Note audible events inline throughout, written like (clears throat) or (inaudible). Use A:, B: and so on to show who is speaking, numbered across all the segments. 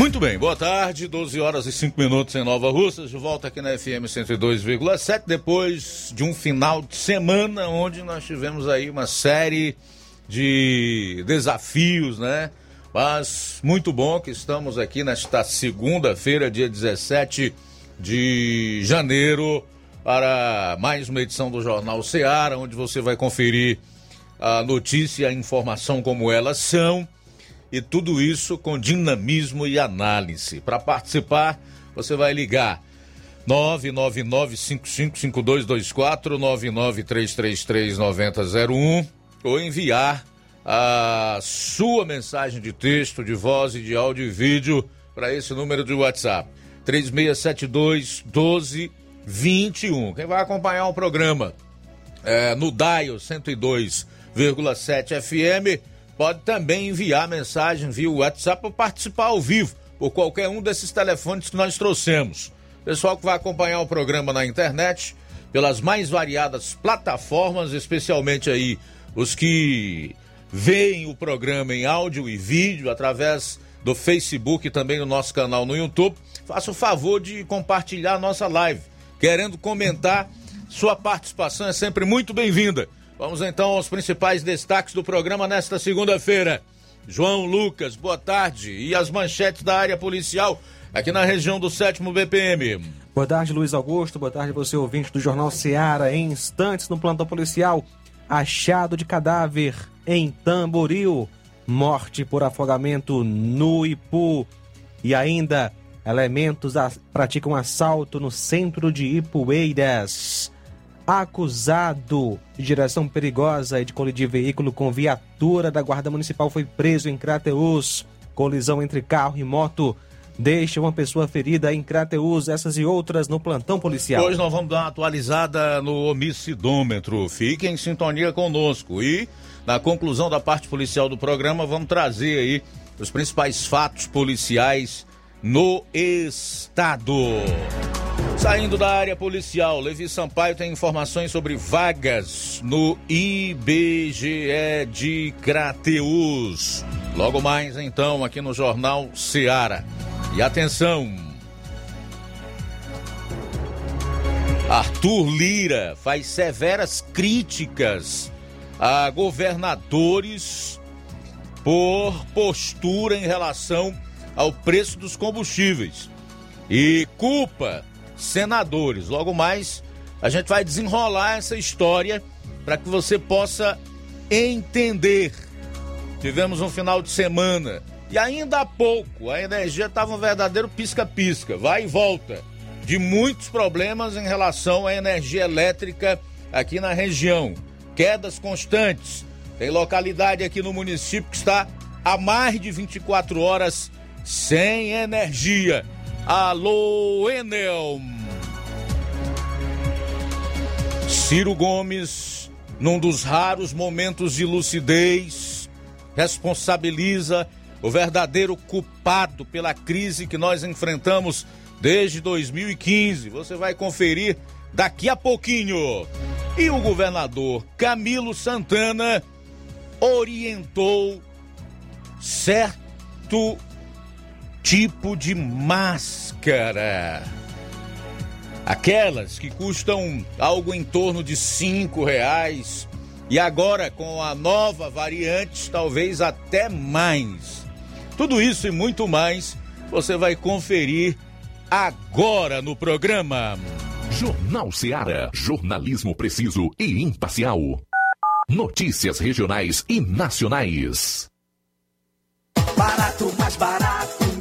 A: Muito bem, boa tarde, 12 horas e 5 minutos em Nova Russas, de volta aqui na FM 102,7, depois de um final de semana onde nós tivemos aí uma série de desafios, né? Mas muito bom que estamos aqui nesta segunda-feira, dia 17 de janeiro, para mais uma edição do Jornal Seara, onde você vai conferir a notícia e a informação como elas são e tudo isso com dinamismo e análise. Para participar, você vai ligar 999-555224, 99333-9001 ou enviar a sua mensagem de texto, de voz e de áudio e vídeo para esse número de WhatsApp. 3672 1221. Quem vai acompanhar o programa é, no Dial 102,7 FM pode também enviar mensagem via WhatsApp ou participar ao vivo por qualquer um desses telefones que nós trouxemos. Pessoal que vai acompanhar o programa na internet, pelas mais variadas plataformas, especialmente aí os que veem o programa em áudio e vídeo através do Facebook e também do nosso canal no YouTube, faça o favor de compartilhar a nossa live. Querendo comentar, sua participação é sempre muito bem-vinda. Vamos então aos principais destaques do programa nesta segunda-feira. João Lucas, boa tarde. E as manchetes da área policial aqui na região do 7 BPM.
B: Boa tarde, Luiz Augusto. Boa tarde, você ouvinte do Jornal Seara. Em instantes, no plantão policial, achado de cadáver em Tamboril, morte por afogamento no Ipu. E ainda, elementos praticam assalto no centro de Ipueiras acusado de direção perigosa e de colidir veículo com viatura da Guarda Municipal foi preso em Crateus. Colisão entre carro e moto deixa uma pessoa ferida em Crateus, essas e outras no plantão policial.
A: Hoje nós vamos dar uma atualizada no homicidômetro. Fique em sintonia conosco e na conclusão da parte policial do programa vamos trazer aí os principais fatos policiais no estado. Saindo da área policial, Levi Sampaio tem informações sobre vagas no IBGE de Crateus. Logo mais, então, aqui no Jornal Seara. E atenção! Arthur Lira faz severas críticas a governadores por postura em relação ao preço dos combustíveis e culpa senadores. Logo mais, a gente vai desenrolar essa história para que você possa entender. Tivemos um final de semana e ainda há pouco a energia estava um verdadeiro pisca-pisca, vai e volta, de muitos problemas em relação à energia elétrica aqui na região. Quedas constantes. Tem localidade aqui no município que está há mais de 24 horas sem energia. Alô, Enel. Ciro Gomes, num dos raros momentos de lucidez, responsabiliza o verdadeiro culpado pela crise que nós enfrentamos desde 2015. Você vai conferir daqui a pouquinho. E o governador Camilo Santana orientou certo tipo de máscara. Aquelas que custam algo em torno de cinco reais e agora com a nova variante talvez até mais. Tudo isso e muito mais você vai conferir agora no programa.
C: Jornal Seara. Jornalismo preciso e imparcial. Notícias regionais e nacionais.
D: Barato, mais barato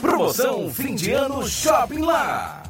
E: Promoção fim de ano Shopping Lá.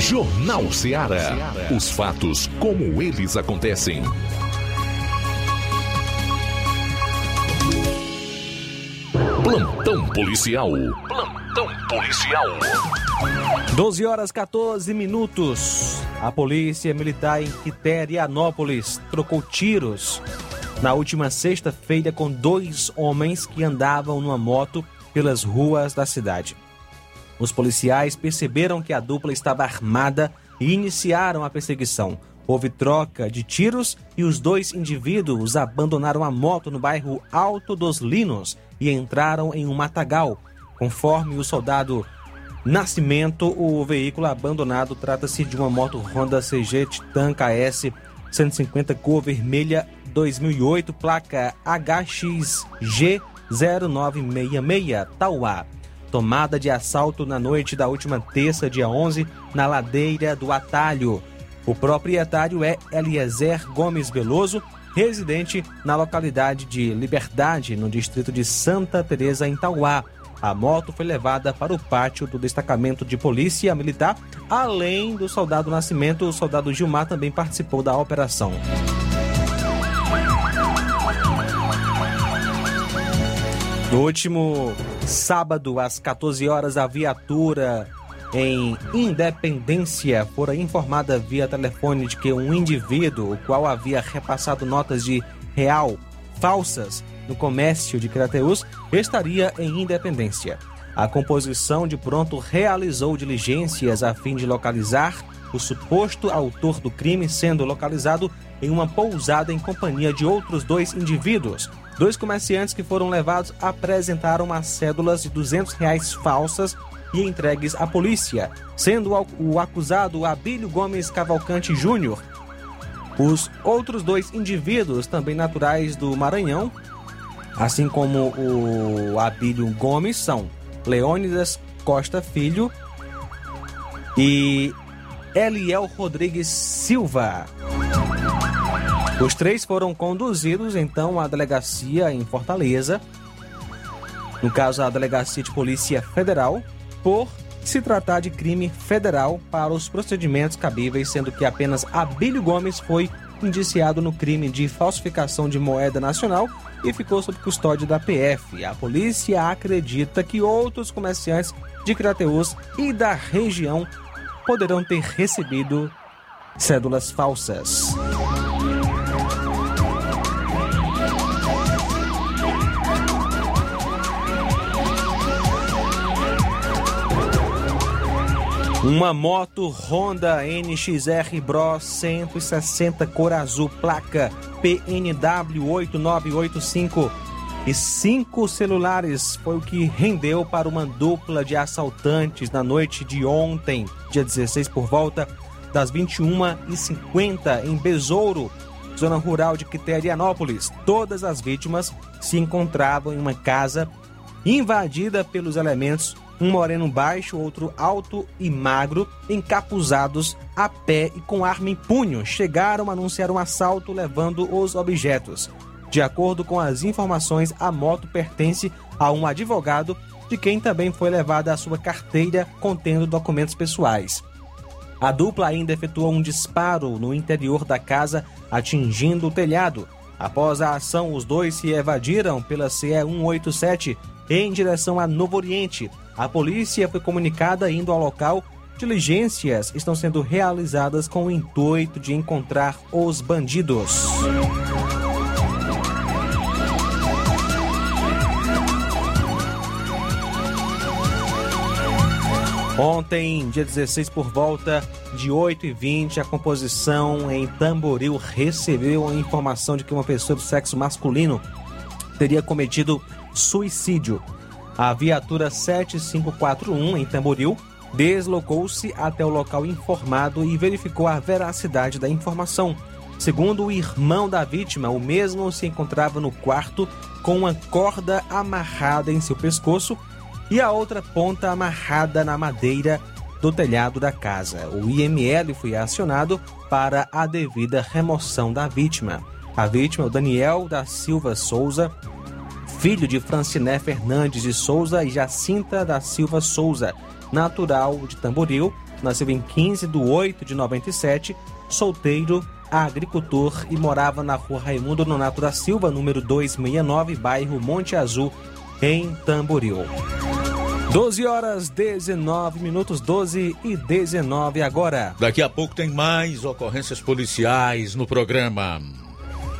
C: Jornal Ceará. Os fatos como eles acontecem. Plantão policial. Plantão policial.
B: 12 horas 14 minutos. A polícia militar em Quiterianópolis trocou tiros na última sexta-feira com dois homens que andavam numa moto pelas ruas da cidade. Os policiais perceberam que a dupla estava armada e iniciaram a perseguição. Houve troca de tiros e os dois indivíduos abandonaram a moto no bairro Alto dos Linos e entraram em um matagal. Conforme o soldado Nascimento, o veículo abandonado trata-se de uma moto Honda CG Titan KS 150 cor vermelha 2008, placa HXG 0966, Tauá. Tomada de assalto na noite da última terça, dia 11, na ladeira do Atalho. O proprietário é Eliezer Gomes Veloso, residente na localidade de Liberdade, no distrito de Santa Teresa, em Tauá. A moto foi levada para o pátio do destacamento de polícia militar. Além do soldado Nascimento, o soldado Gilmar também participou da operação. No último sábado, às 14 horas, a viatura em Independência fora informada via telefone de que um indivíduo, o qual havia repassado notas de real falsas no comércio de Crateus, estaria em Independência. A composição de pronto realizou diligências a fim de localizar o suposto autor do crime, sendo localizado em uma pousada em companhia de outros dois indivíduos. Dois comerciantes que foram levados apresentaram as cédulas de 200 reais falsas e entregues à polícia, sendo o acusado Abílio Gomes Cavalcante Júnior. Os outros dois indivíduos, também naturais do Maranhão, assim como o Abílio Gomes, são Leônidas Costa Filho e Eliel Rodrigues Silva. Os três foram conduzidos então à delegacia em Fortaleza, no caso a Delegacia de Polícia Federal, por se tratar de crime federal para os procedimentos cabíveis, sendo que apenas Abílio Gomes foi indiciado no crime de falsificação de moeda nacional e ficou sob custódia da PF. A polícia acredita que outros comerciantes de Crateus e da região poderão ter recebido cédulas falsas. Uma moto Honda NXR Bro 160 cor azul, placa PNW 8985 e cinco celulares foi o que rendeu para uma dupla de assaltantes na noite de ontem, dia 16, por volta das 21h50 em Besouro, zona rural de Quiterianópolis. Todas as vítimas se encontravam em uma casa invadida pelos elementos um moreno baixo, outro alto e magro, encapuzados a pé e com arma em punho, chegaram a anunciar um assalto levando os objetos. De acordo com as informações, a moto pertence a um advogado, de quem também foi levada a sua carteira contendo documentos pessoais. A dupla ainda efetuou um disparo no interior da casa, atingindo o telhado. Após a ação, os dois se evadiram pela CE 187 em direção a Novo Oriente. A polícia foi comunicada indo ao local. Diligências estão sendo realizadas com o intuito de encontrar os bandidos. Ontem, dia 16, por volta de 8h20, a composição em Tamboril recebeu a informação de que uma pessoa do sexo masculino teria cometido suicídio. A viatura 7541 em Tamboril deslocou-se até o local informado e verificou a veracidade da informação. Segundo o irmão da vítima, o mesmo se encontrava no quarto com uma corda amarrada em seu pescoço e a outra ponta amarrada na madeira do telhado da casa. O IML foi acionado para a devida remoção da vítima. A vítima, o Daniel da Silva Souza, filho de Franciné Fernandes de Souza e Jacinta da Silva Souza, natural de Tamboril, nasceu em 15 de 8 de 97, solteiro, agricultor e morava na rua Raimundo Nonato da Silva, número 269, bairro Monte Azul, em Tamboril. 12 horas 19 minutos, 12 e 19 agora.
A: Daqui a pouco tem mais ocorrências policiais no programa.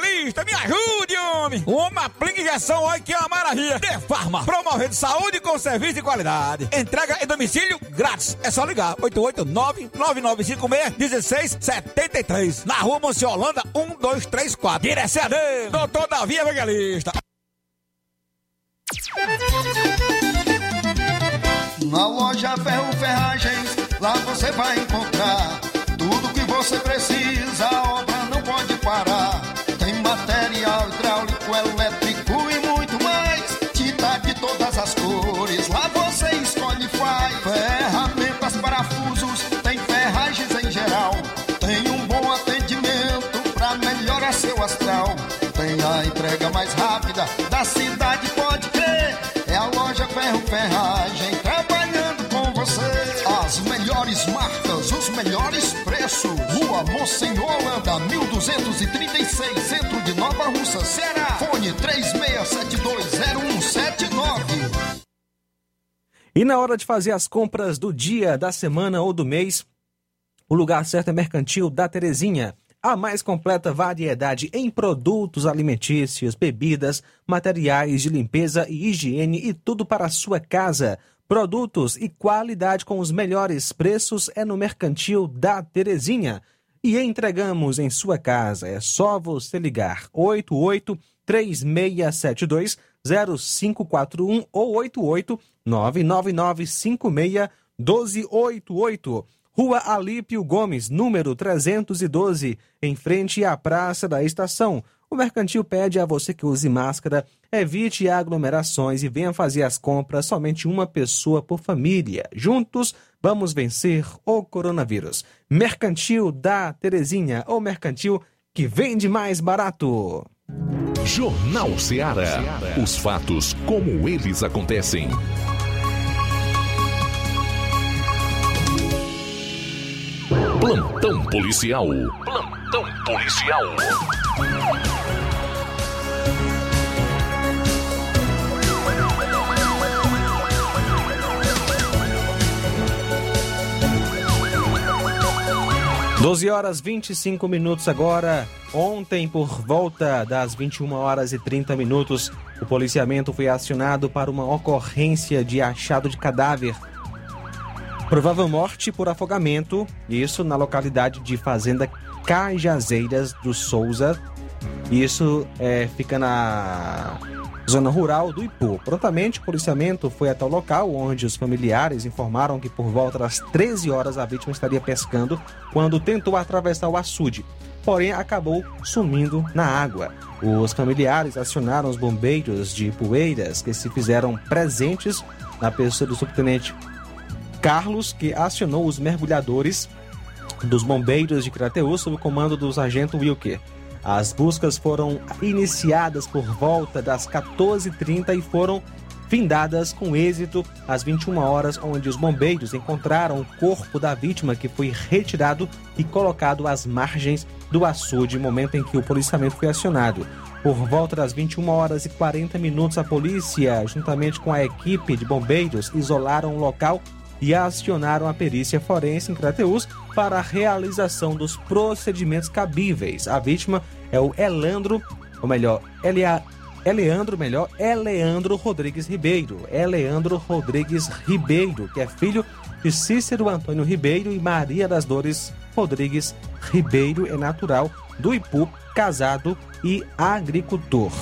F: me ajude, homem. Uma aplica injeção, olha que é uma maravilha. De Farma, promovendo saúde com serviço de qualidade. Entrega em domicílio grátis. É só ligar, 889-9956-1673. Na rua Monsiolanda, 1234. Direção a Deus, doutor Davi Evangelista.
G: Na loja Ferro Ferragens, lá você vai encontrar tudo que você precisa, a obra não pode parar. Rápida da cidade, pode crer. É a loja Ferro Ferragem trabalhando com você. As melhores marcas, os melhores preços. Rua Mocenola, 1236, centro de Nova Russa, Ceará. Fone 36720179.
B: E na hora de fazer as compras do dia, da semana ou do mês, o lugar certo é Mercantil da Terezinha. A mais completa variedade em produtos alimentícios, bebidas, materiais de limpeza e higiene e tudo para a sua casa. Produtos e qualidade com os melhores preços é no Mercantil da Terezinha. E entregamos em sua casa. É só você ligar 88 3672 0541 ou 88 99956 1288. Rua Alípio Gomes, número 312, em frente à Praça da Estação. O mercantil pede a você que use máscara, evite aglomerações e venha fazer as compras somente uma pessoa por família. Juntos, vamos vencer o coronavírus. Mercantil da Terezinha, ou mercantil que vende mais barato.
C: Jornal Ceará. Os fatos como eles acontecem. Plantão policial. Plantão policial.
B: Doze horas 25 minutos agora. Ontem, por volta das 21 horas e 30 minutos, o policiamento foi acionado para uma ocorrência de achado de cadáver Provável morte por afogamento, isso na localidade de Fazenda Cajazeiras do Souza. Isso é, fica na zona rural do Ipu. Prontamente, o policiamento foi até o local onde os familiares informaram que por volta das 13 horas a vítima estaria pescando quando tentou atravessar o açude, porém acabou sumindo na água. Os familiares acionaram os bombeiros de Ipueiras que se fizeram presentes na pessoa do subtenente Carlos, que acionou os mergulhadores dos bombeiros de Crateus sob o comando do sargento Wilker. As buscas foram iniciadas por volta das 14h30 e foram findadas com êxito às 21 horas, onde os bombeiros encontraram o corpo da vítima que foi retirado e colocado às margens do açude, momento em que o policiamento foi acionado. Por volta das 21 horas e 40 minutos, a polícia, juntamente com a equipe de bombeiros, isolaram o local e acionaram a perícia forense em Crateus para a realização dos procedimentos cabíveis. A vítima é o Elandro, ou melhor, Elia, Eleandro, melhor, Eleandro Rodrigues Ribeiro. Eleandro Rodrigues Ribeiro, que é filho de Cícero Antônio Ribeiro e Maria das Dores Rodrigues Ribeiro, é natural do Ipu, casado e agricultor.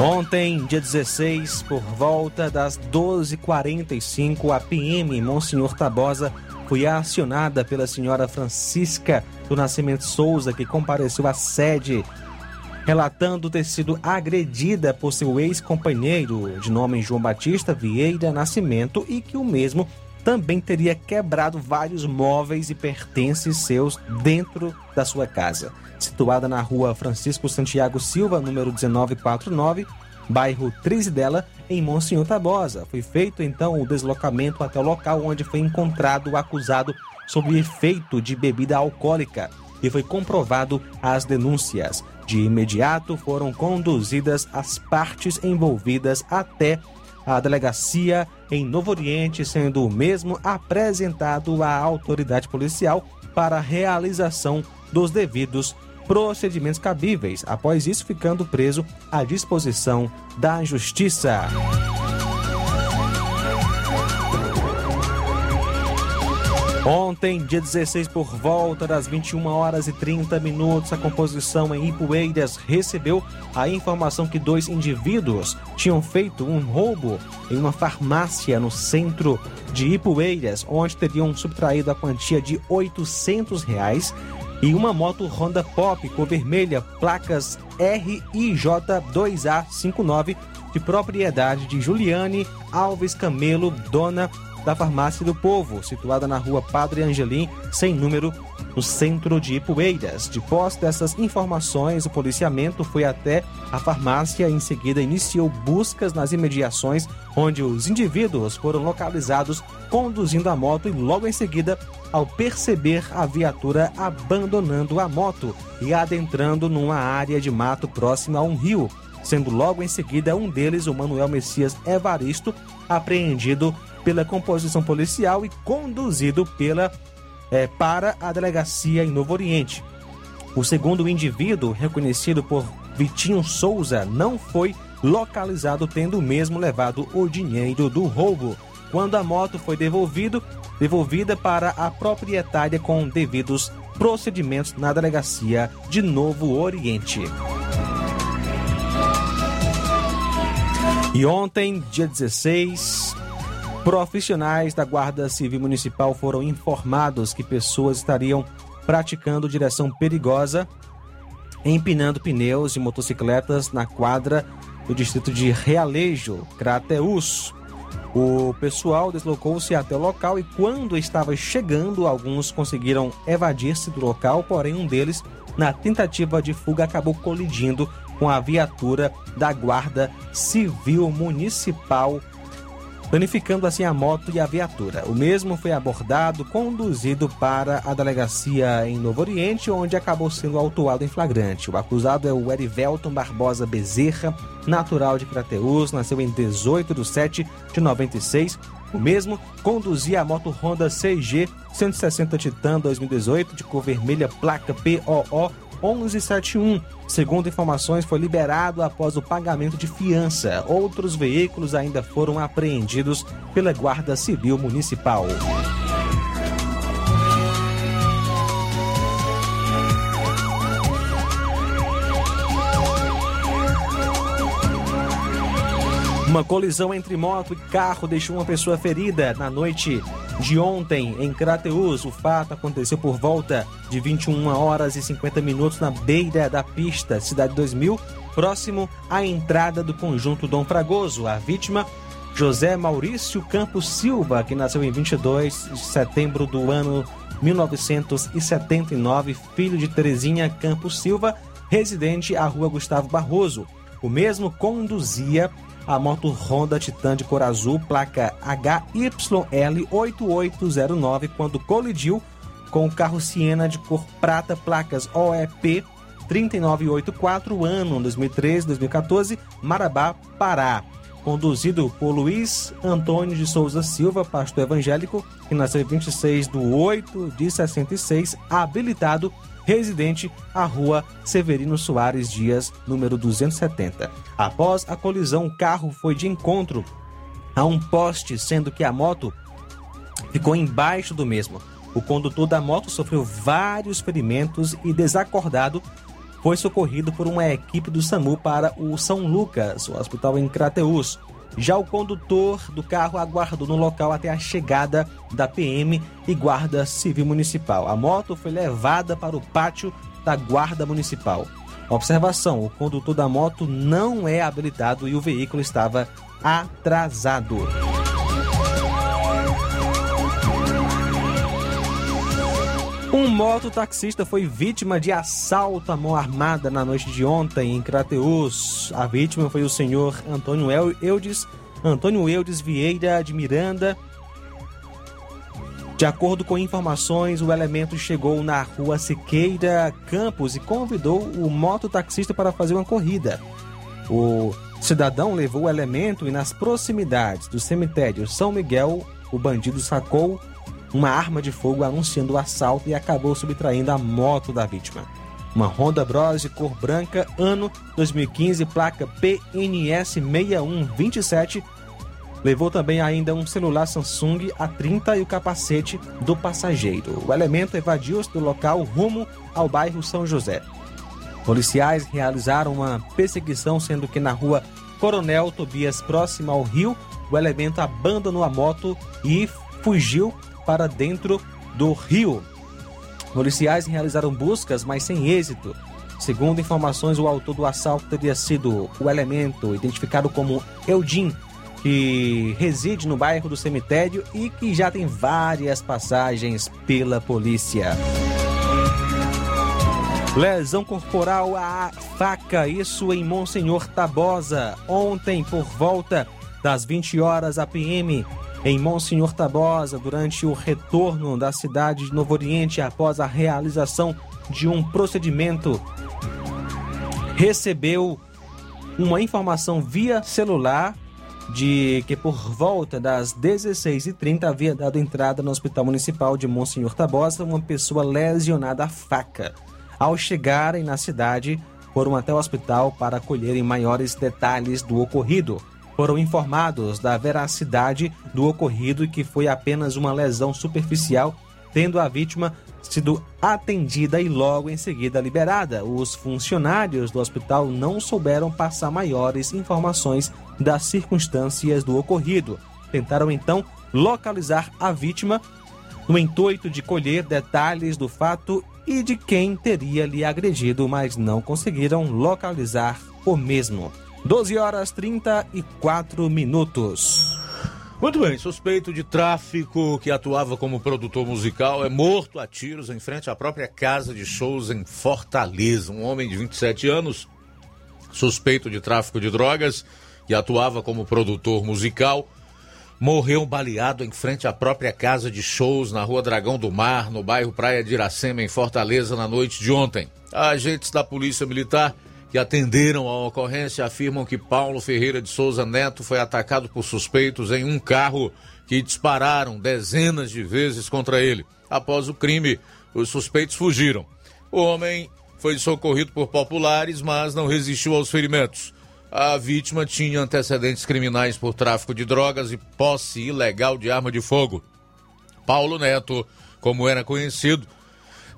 B: Ontem, dia 16, por volta das 12h45, a PM Monsenhor Tabosa foi acionada pela senhora Francisca do Nascimento Souza, que compareceu à sede, relatando ter sido agredida por seu ex-companheiro, de nome João Batista Vieira Nascimento, e que o mesmo também teria quebrado vários móveis e pertences seus dentro da sua casa, situada na rua Francisco Santiago Silva, número 1949, bairro Trizidela, em Monsenhor Tabosa. Foi feito então o deslocamento até o local onde foi encontrado o acusado sob efeito de bebida alcoólica e foi comprovado as denúncias. De imediato foram conduzidas as partes envolvidas até a delegacia em Novo Oriente, sendo o mesmo apresentado à autoridade policial para a realização dos devidos procedimentos cabíveis, após isso ficando preso à disposição da Justiça. Ontem, dia 16, por volta das 21 horas e 30 minutos, a composição em Ipueiras recebeu a informação que dois indivíduos tinham feito um roubo em uma farmácia no centro de Ipueiras, onde teriam subtraído a quantia de 800 reais e uma moto Honda Pop cor vermelha, placas RIJ2A59, de propriedade de Juliane Alves Camelo, dona da Farmácia do Povo, situada na rua Padre Angelim, sem número, no centro de Ipueiras. De dessas informações, o policiamento foi até a farmácia e em seguida iniciou buscas nas imediações, onde os indivíduos foram localizados conduzindo a moto e logo em seguida, ao perceber a viatura abandonando a moto e adentrando numa área de mato próxima a um rio, sendo logo em seguida um deles, o Manuel Messias Evaristo, apreendido pela composição policial e conduzido pela é, para a delegacia em Novo Oriente. O segundo indivíduo, reconhecido por Vitinho Souza, não foi localizado, tendo mesmo levado o dinheiro do roubo. Quando a moto foi devolvido, devolvida para a proprietária com devidos procedimentos na delegacia de Novo Oriente. E ontem, dia 16, profissionais da Guarda Civil Municipal foram informados que pessoas estariam praticando direção perigosa, empinando pneus de motocicletas na quadra do distrito de Realejo, Crateus. O pessoal deslocou-se até o local e, quando estava chegando, alguns conseguiram evadir-se do local, porém, um deles, na tentativa de fuga, acabou colidindo com a viatura da Guarda Civil Municipal, danificando assim a moto e a viatura. O mesmo foi abordado, conduzido para a delegacia em Novo Oriente, onde acabou sendo autuado em flagrante. O acusado é o Erivelton Barbosa Bezerra, natural de Crateus, nasceu em 18 de 7 de 96. O mesmo conduzia a moto Honda CG 160 Titan 2018 de cor vermelha, placa POO 1171. Segundo informações, foi liberado após o pagamento de fiança. Outros veículos ainda foram apreendidos pela Guarda Civil Municipal. Uma colisão entre moto e carro deixou uma pessoa ferida na noite de ontem em Crateus. O fato aconteceu por volta de 21 horas e 50 minutos na beira da pista Cidade 2000, próximo à entrada do conjunto Dom Fragoso. A vítima, José Maurício Campos Silva, que nasceu em 22 de setembro do ano 1979, filho de Terezinha Campos Silva, residente à rua Gustavo Barroso. O mesmo conduzia a moto Honda Titan de cor azul, placa HYL8809, quando colidiu com o carro Siena de cor prata, placas OEP 3984, ano 2013-2014, Marabá, Pará. Conduzido por Luiz Antônio de Souza Silva, pastor evangélico, que nasceu em 26 de 8 de 66, habilitado residente à rua Severino Soares Dias, número 270. Após a colisão, o carro foi de encontro a um poste, sendo que a moto ficou embaixo do mesmo. O condutor da moto sofreu vários ferimentos e, desacordado, foi socorrido por uma equipe do SAMU para o São Lucas, o hospital em Crateus. Já o condutor do carro aguardou no local até a chegada da PM e Guarda Civil Municipal. A moto foi levada para o pátio da Guarda Municipal. Observação: o condutor da moto não é habilitado e o veículo estava atrasado. Um mototaxista foi vítima de assalto à mão armada na noite de ontem em Crateus. A vítima foi o senhor Antônio Eudes, Antônio Eudes Vieira de Miranda. De acordo com informações, o elemento chegou na rua Siqueira Campos e convidou o mototaxista para fazer uma corrida. O cidadão levou o elemento e nas proximidades do cemitério São Miguel, o bandido sacou uma arma de fogo anunciando o assalto e acabou subtraindo a moto da vítima. Uma Honda Bros cor branca, ano 2015, placa PNS 6127. Levou também ainda um celular Samsung A30 e o capacete do passageiro. O elemento evadiu-se do local rumo ao bairro São José. Policiais realizaram uma perseguição, sendo que na rua Coronel Tobias, próxima ao rio, o elemento abandonou a moto e fugiu para dentro do rio. Policiais realizaram buscas, mas sem êxito. Segundo informações, o autor do assalto teria sido o elemento identificado como Eudin, que reside no bairro do cemitério e que já tem várias passagens pela polícia. Lesão corporal à faca, isso em Monsenhor Tabosa. Ontem, por volta das 20 horas, a PM em Monsenhor Tabosa, durante o retorno da cidade de Novo Oriente após a realização de um procedimento, recebeu uma informação via celular de que por volta das 16h30 havia dado entrada no Hospital Municipal de Monsenhor Tabosa uma pessoa lesionada à faca. Ao chegarem na cidade, foram até o hospital para colherem maiores detalhes do ocorrido. Foram informados da veracidade do ocorrido e que foi apenas uma lesão superficial, tendo a vítima sido atendida e logo em seguida liberada. Os funcionários do hospital não souberam passar maiores informações das circunstâncias do ocorrido. Tentaram então localizar a vítima no intuito de colher detalhes do fato e de quem teria lhe agredido, mas não conseguiram localizar o mesmo. 12 horas 34 minutos.
A: Muito bem, suspeito de tráfico que atuava como produtor musical é morto a tiros em frente à própria casa de shows em Fortaleza. Um homem de 27 anos, suspeito de tráfico de drogas, que atuava como produtor musical, morreu baleado em frente à própria casa de shows na Rua Dragão do Mar, no bairro Praia de Iracema, em Fortaleza, na noite de ontem. Agentes da Polícia Militar que atenderam a ocorrência afirmam que Paulo Ferreira de Souza Neto foi atacado por suspeitos em um carro que dispararam dezenas de vezes contra ele. Após o crime, os suspeitos fugiram. O homem foi socorrido por populares, mas não resistiu aos ferimentos. A vítima tinha antecedentes criminais por tráfico de drogas e posse ilegal de arma de fogo. Paulo Neto, como era conhecido,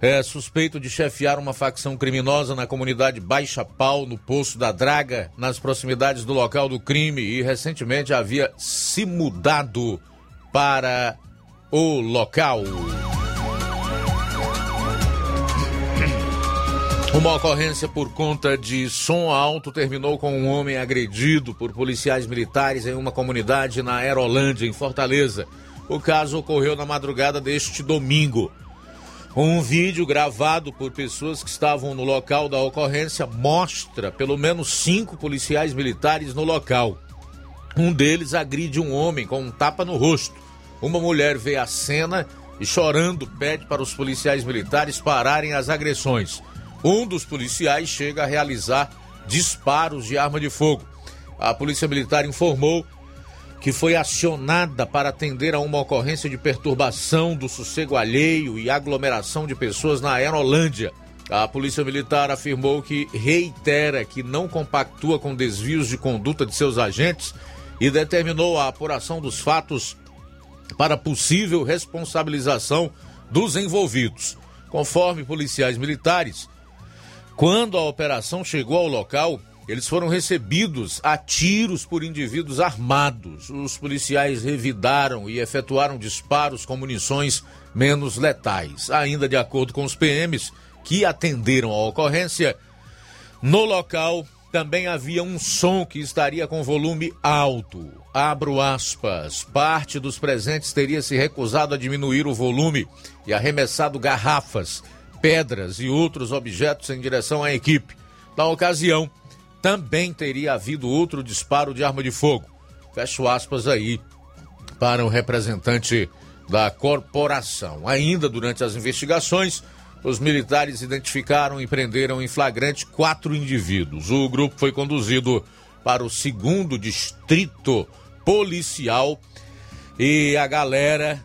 A: é suspeito de chefiar uma facção criminosa na comunidade Baixa Pau, no Poço da Draga, nas proximidades do local do crime e recentemente havia se mudado para o local. Uma ocorrência por conta de som alto terminou com um homem agredido por policiais militares em uma comunidade na Aerolândia, em Fortaleza. O caso ocorreu na madrugada deste domingo. Um vídeo gravado por pessoas que estavam no local da ocorrência mostra pelo menos cinco policiais militares no local. Um deles agride um homem com um tapa no rosto. Uma mulher vê a cena e, chorando, pede para os policiais militares pararem as agressões. Um dos policiais chega a realizar disparos de arma de fogo. A Polícia Militar informou que foi acionada para atender a uma ocorrência de perturbação do sossego alheio e aglomeração de pessoas na Aerolândia. A Polícia Militar afirmou que reitera que não compactua com desvios de conduta de seus agentes e determinou a apuração dos fatos para possível responsabilização dos envolvidos. Conforme policiais militares, quando a operação chegou ao local, eles foram recebidos a tiros por indivíduos armados. Os policiais revidaram e efetuaram disparos com munições menos letais. Ainda de acordo com os PMs que atenderam a ocorrência, no local também havia um som que estaria com volume alto. Abro aspas. Parte dos presentes teria se recusado a diminuir o volume e arremessado garrafas, pedras e outros objetos em direção à equipe. Na ocasião, também teria havido outro disparo de arma de fogo. Fecho aspas aí para o representante da corporação. Ainda durante as investigações, os militares identificaram e prenderam em flagrante quatro indivíduos. O grupo foi conduzido para o segundo distrito policial e a galera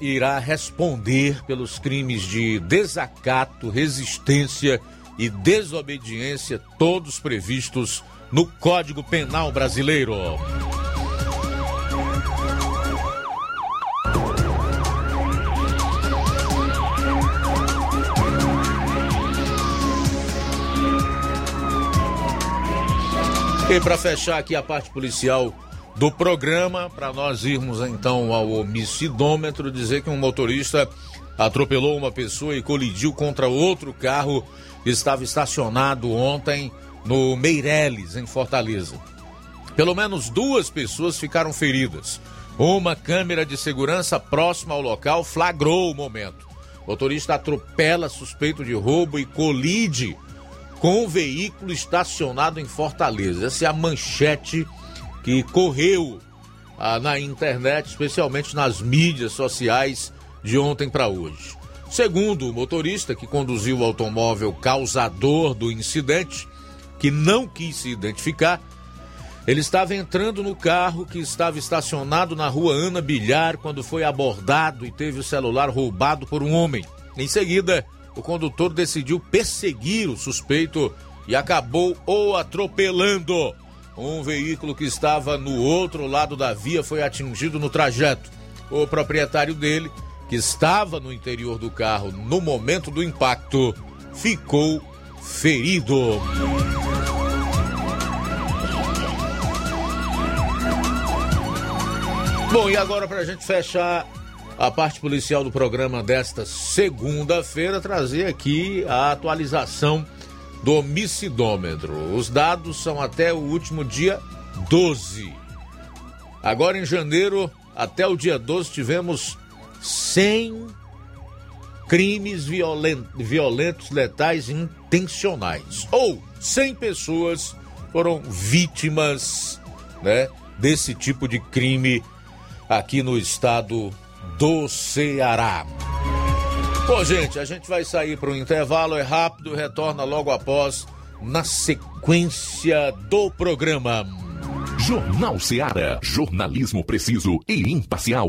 A: irá responder pelos crimes de desacato, resistência e desobediência, todos previstos no Código Penal Brasileiro. E para fechar aqui a parte policial do programa, para nós irmos então ao homicidômetro, dizer que um motorista atropelou uma pessoa e colidiu contra outro carro estava estacionado ontem no Meireles, em Fortaleza. Pelo menos duas pessoas ficaram feridas. Uma câmera de segurança próxima ao local flagrou o momento. O motorista atropela suspeito de roubo e colide com um veículo estacionado em Fortaleza. Essa é a manchete que correu ah, na internet, especialmente nas mídias sociais de ontem para hoje. Segundo o motorista que conduziu o automóvel causador do incidente, que não quis se identificar, ele estava entrando no carro que estava estacionado na rua Ana Bilhar quando foi abordado e teve o celular roubado por um homem. Em seguida, o condutor decidiu perseguir o suspeito e acabou o atropelando. Um veículo que estava no outro lado da via foi atingido no trajeto. O proprietário dele, que estava no interior do carro no momento do impacto, ficou ferido. Bom, e agora para a gente fechar a parte policial do programa desta segunda-feira, trazer aqui a atualização do homicidômetro. Os dados são até o último dia 12. Agora em janeiro, até o dia 12, tivemos 100 crimes violentos, letais intencionais. Ou 100 pessoas foram vítimas né, desse tipo de crime aqui no estado do Ceará. Bom, gente, a gente vai sair para um intervalo, é rápido, retorna logo após, na sequência do programa.
H: Jornal Ceará, jornalismo preciso e imparcial.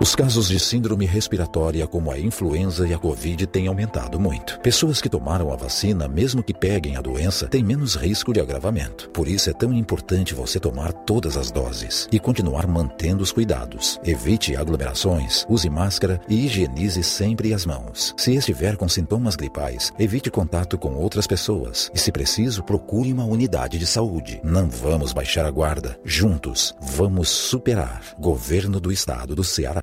I: Os casos de síndrome respiratória, como a influenza e a Covid, têm aumentado muito. Pessoas que tomaram a vacina, mesmo que peguem a doença, têm menos risco de agravamento. Por isso é tão importante você tomar todas as doses e continuar mantendo os cuidados. Evite aglomerações, use máscara e higienize sempre as mãos. Se estiver com sintomas gripais, evite contato com outras pessoas e, se preciso, procure uma unidade de saúde. Não vamos baixar a guarda. Juntos, vamos superar. Governo do Estado do Ceará.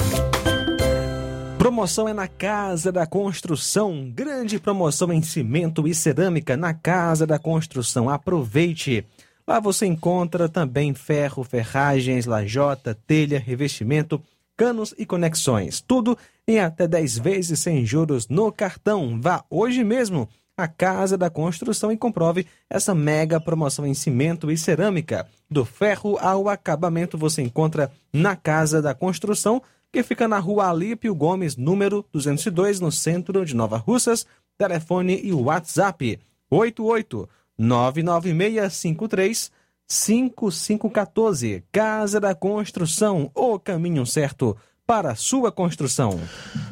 B: Promoção é na Casa da Construção. Grande promoção em cimento e cerâmica na Casa da Construção. Aproveite! Lá você encontra também ferro, ferragens, lajota, telha, revestimento, canos e conexões. Tudo em até 10 vezes sem juros no cartão. Vá hoje mesmo à Casa da Construção e comprove essa mega promoção em cimento e cerâmica. Do ferro ao acabamento você encontra na Casa da Construção que fica na rua Alípio Gomes, número 202, no centro de Nova Russas. Telefone e WhatsApp 88 99653 5514. Casa da Construção, o caminho certo para sua construção.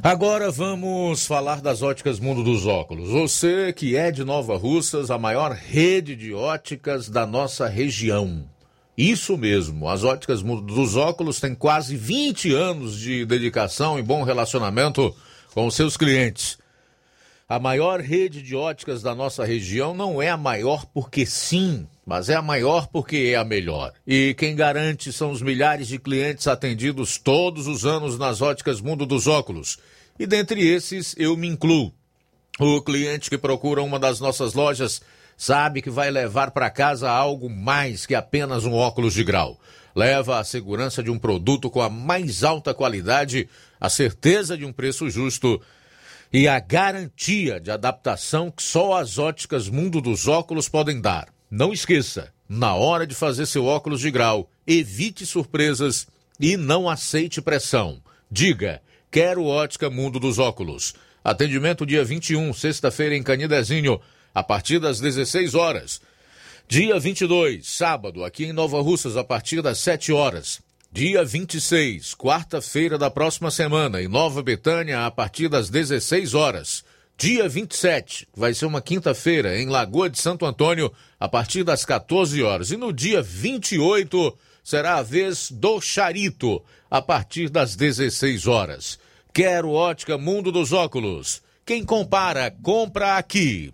A: Agora vamos falar das óticas Mundo dos Óculos. Você que é de Nova Russas, a maior rede de óticas da nossa região. Isso mesmo, as óticas Mundo dos Óculos têm quase 20 anos de dedicação e bom relacionamento com seus clientes. A maior rede de óticas da nossa região não é a maior porque sim, mas é a maior porque é a melhor. E quem garante são os milhares de clientes atendidos todos os anos nas óticas Mundo dos Óculos. E dentre esses eu me incluo. O cliente que procura uma das nossas lojas sabe que vai levar para casa algo mais que apenas um óculos de grau. Leva a segurança de um produto com a mais alta qualidade, a certeza de um preço justo e a garantia de adaptação que só as óticas Mundo dos Óculos podem dar. Não esqueça, na hora de fazer seu óculos de grau, evite surpresas e não aceite pressão. Diga, quero ótica Mundo dos Óculos. Atendimento dia 21, sexta-feira em Canidezinho a partir das 16 horas. Dia 22, sábado, aqui em Nova Russas, a partir das 7 horas. Dia 26, quarta-feira da próxima semana, em Nova Betânia, a partir das 16 horas. Dia 27, vai ser uma quinta-feira, em Lagoa de Santo Antônio, a partir das 14 horas. E no dia 28, será a vez do Charito, a partir das 16 horas. Quero ótica Mundo dos Óculos. Quem compara, compra aqui.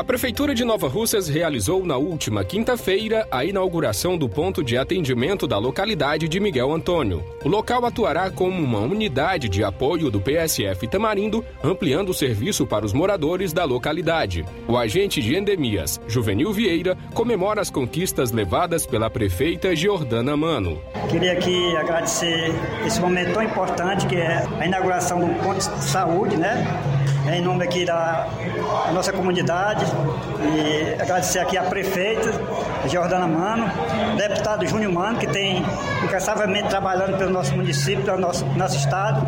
J: A Prefeitura de Nova Russas realizou na última quinta-feira a inauguração do ponto de atendimento da localidade de Miguel Antônio. O local atuará como uma unidade de apoio do PSF Tamarindo, ampliando o serviço para os moradores da localidade. O agente de endemias, Juvenil Vieira, comemora as conquistas levadas pela prefeita Giordana Mano.
K: Queria aqui agradecer esse momento tão importante que é a inauguração do ponto de saúde, né? Em nome aqui da nossa comunidade e agradecer aqui a prefeita Jordana Mano, deputado Júnior Mano, que tem incansavelmente trabalhando pelo nosso município, pelo nosso, nosso estado.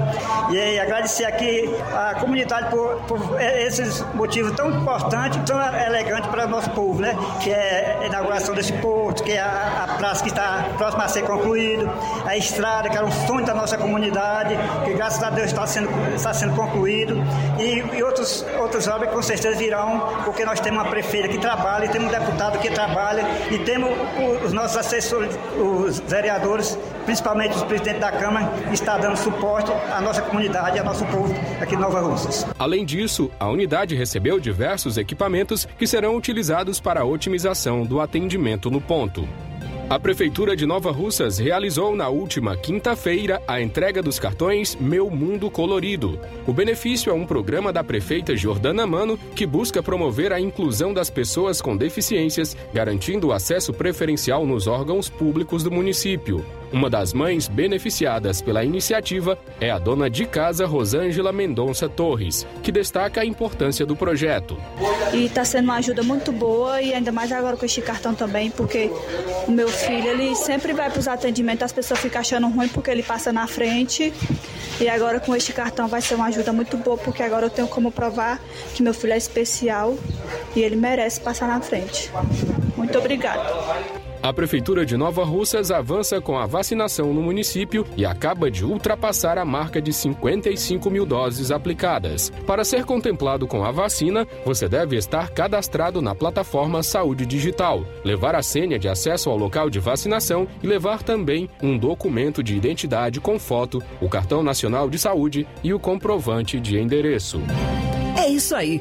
K: E agradecer aqui a comunidade por, por esses motivos tão importantes, tão elegantes para o nosso povo, né? Que é a inauguração desse porto, que é a, a praça que está próxima a ser concluído, a estrada, que era um sonho da nossa comunidade, que graças a Deus está sendo, está sendo concluído, e, e outros, outras obras com certeza virão, porque nós temos uma prefeita que trabalha, e temos um deputado que trabalha, e temos os nossos assessores, os vereadores, principalmente os presidentes da Câmara, que está dando suporte à nossa comunidade, ao nosso povo aqui em Nova Russas.
J: Além disso, a unidade recebeu diversos equipamentos que serão utilizados para a otimização do atendimento no ponto. A Prefeitura de Nova Russas realizou na última quinta-feira a entrega dos cartões Meu Mundo Colorido. O benefício é um programa da prefeita Jordana Mano que busca promover a inclusão das pessoas com deficiências, garantindo o acesso preferencial nos órgãos públicos do município. Uma das mães beneficiadas pela iniciativa é a dona de casa Rosângela Mendonça Torres, que destaca a importância do projeto.
L: E está sendo uma ajuda muito boa e ainda mais agora com este cartão também, porque o meu filho ele sempre vai para os atendimentos, as pessoas ficam achando ruim porque ele passa na frente. E agora com este cartão vai ser uma ajuda muito boa, porque agora eu tenho como provar que meu filho é especial e ele merece passar na frente. Muito obrigada.
J: A Prefeitura de Nova Russas avança com a vacinação no município e acaba de ultrapassar a marca de 55 mil doses aplicadas. Para ser contemplado com a vacina, você deve estar cadastrado na plataforma Saúde Digital, levar a senha de acesso ao local de vacinação e levar também um documento de identidade com foto, o cartão nacional de saúde e o comprovante de endereço.
M: É isso aí.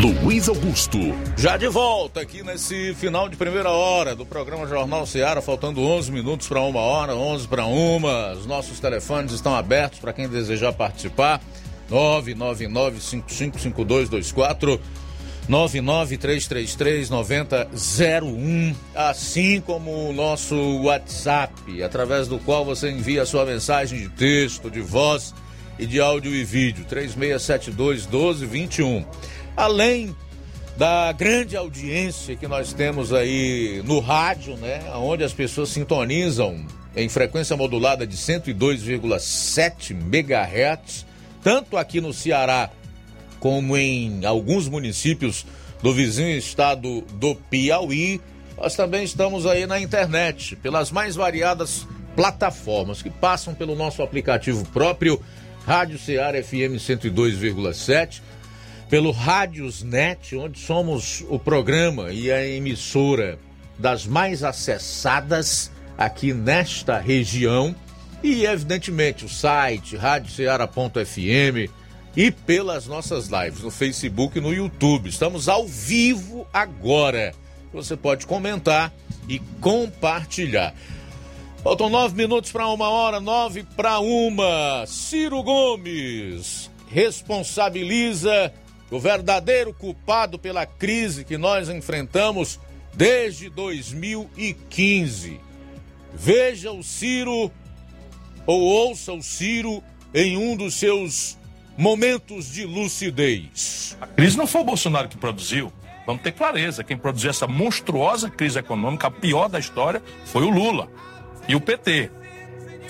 C: Luiz Augusto.
A: Já de volta aqui nesse final de primeira hora do programa Jornal Ceará, faltando 11 minutos para uma hora, 11 para uma. Os nossos telefones estão abertos para quem desejar participar. 999-555224, 99333-9001, assim como o nosso WhatsApp, através do qual você envia sua mensagem de texto, de voz e de áudio e vídeo, 3672 1221 além da grande audiência que nós temos aí no rádio, né, onde as pessoas sintonizam em frequência modulada de 102,7 MHz, tanto aqui no Ceará como em alguns municípios do vizinho estado do Piauí. Nós também estamos aí na internet, pelas mais variadas plataformas que passam pelo nosso aplicativo próprio, Rádio Ceará FM 102,7 pelo Rádiosnet, onde somos o programa e a emissora das mais acessadas aqui nesta região, e evidentemente o site radioceara.fm e pelas nossas lives no Facebook e no YouTube. Estamos ao vivo agora. Você pode comentar e compartilhar. Faltam nove minutos para uma hora, nove para uma. Ciro Gomes responsabiliza o verdadeiro culpado pela crise que nós enfrentamos desde 2015. Veja o Ciro ou ouça o Ciro em um dos seus momentos de lucidez.
N: A crise não foi o Bolsonaro que produziu. Vamos ter clareza. Quem produziu essa monstruosa crise econômica, a pior da história, foi o Lula e o PT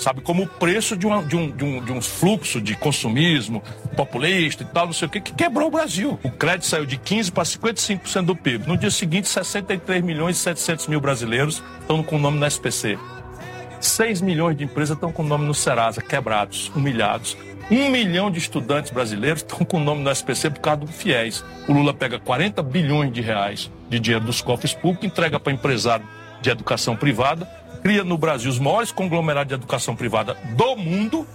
N: sabe, como o preço de, uma, de, um, de, um, de um fluxo de consumismo populista e tal, não sei o que, que quebrou o Brasil. O crédito saiu de 15% para 55% do PIB. No dia seguinte, 63 milhões e 700 mil brasileiros estão com o nome na SPC. 6 milhões de empresas estão com o nome no Serasa, quebrados, humilhados. Um milhão de estudantes brasileiros estão com o nome no SPC por causa do FIES. O Lula pega 40 bilhões de reais de dinheiro dos cofres públicos, entrega para empresário de educação privada cria no Brasil os maiores conglomerados de educação privada do mundo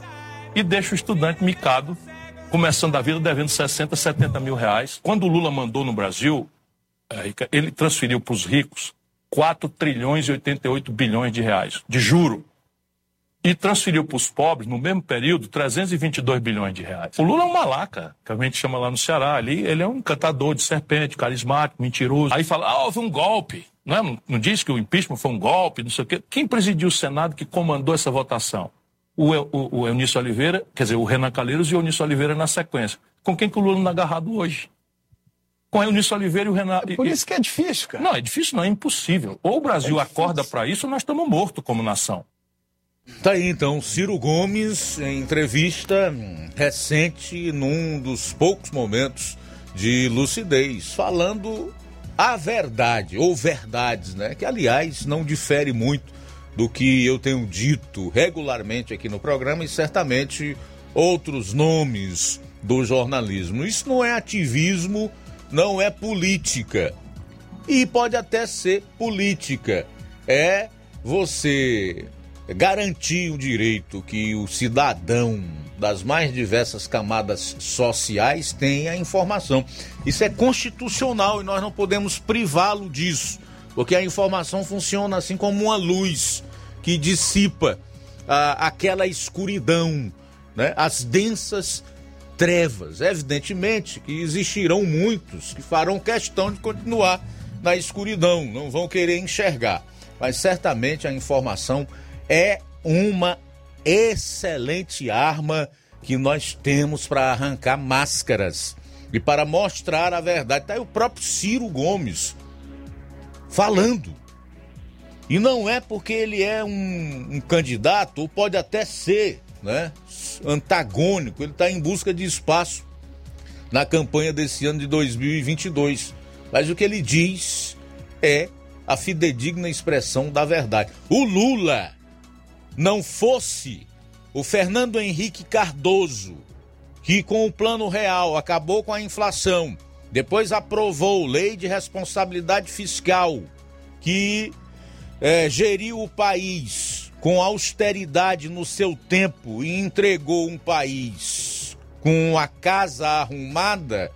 N: e deixa o estudante micado, começando a vida devendo 60, 70 mil reais. Quando o Lula mandou no Brasil, é, ele transferiu para os ricos 4 trilhões e 88 bilhões de reais de juro. E transferiu para os pobres, no mesmo período, 322 bilhões de reais. O Lula é um malaca, que a gente chama lá no Ceará. Ali, ele é um cantador de serpente, carismático, mentiroso. Aí fala, ah, houve um golpe. Não, é? não, não diz que o impeachment foi um golpe, não sei o quê. Quem presidiu o Senado que comandou essa votação? O, o, o Eunício Oliveira, quer dizer, o Renan Calheiros e o Eunício Oliveira na sequência. Com quem que o Lula não é agarrado hoje? Com o Eunício Oliveira e o Renan.
F: É por isso que é difícil, cara.
N: Não, é difícil, não, é impossível. Ou o Brasil é acorda para isso, ou nós estamos mortos como nação.
A: Tá aí então, Ciro Gomes, em entrevista recente, num dos poucos momentos de lucidez, falando a verdade, ou verdades, né? Que, aliás, não difere muito do que eu tenho dito regularmente aqui no programa e certamente outros nomes do jornalismo. Isso não é ativismo, não é política. E pode até ser política. É você garantir o direito que o cidadão das mais diversas camadas sociais tem a informação. Isso é constitucional e nós não podemos privá-lo disso, porque a informação funciona assim como uma luz que dissipa ah, aquela escuridão, né? as densas trevas. Evidentemente que existirão muitos que farão questão de continuar na escuridão, não vão querer enxergar, mas certamente a informação é uma excelente arma que nós temos para arrancar máscaras e para mostrar a verdade. Está aí o próprio Ciro Gomes falando. E não é porque ele é um, um candidato, ou pode até ser, né, antagônico, ele está em busca de espaço na campanha desse ano de 2022. Mas o que ele diz é a fidedigna expressão da verdade. O Lula não fosse o Fernando Henrique Cardoso, que com o plano real acabou com a inflação, depois aprovou lei de responsabilidade fiscal, que é, geriu o país com austeridade no seu tempo e entregou um país com a casa arrumada,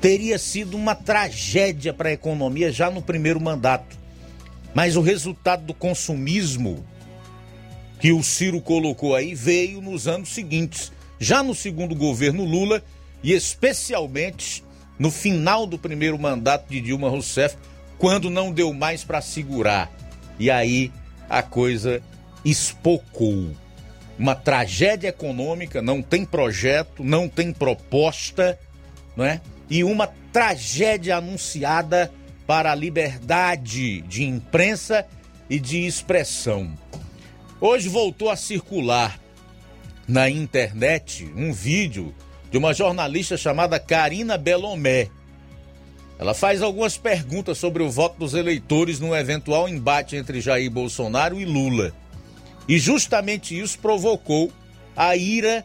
A: teria sido uma tragédia para a economia já no primeiro mandato. Mas o resultado do consumismo que o Ciro colocou aí veio nos anos seguintes, já no segundo governo Lula e especialmente no final do primeiro mandato de Dilma Rousseff, quando não deu mais para segurar. E aí a coisa espocou. Uma tragédia econômica, não tem projeto, não tem proposta, não é? E uma tragédia anunciada para a liberdade de imprensa e de expressão. Hoje voltou a circular na internet um vídeo de uma jornalista chamada Karina Belomé. Ela faz algumas perguntas sobre o voto dos eleitores no eventual embate entre Jair Bolsonaro e Lula. E justamente isso provocou a ira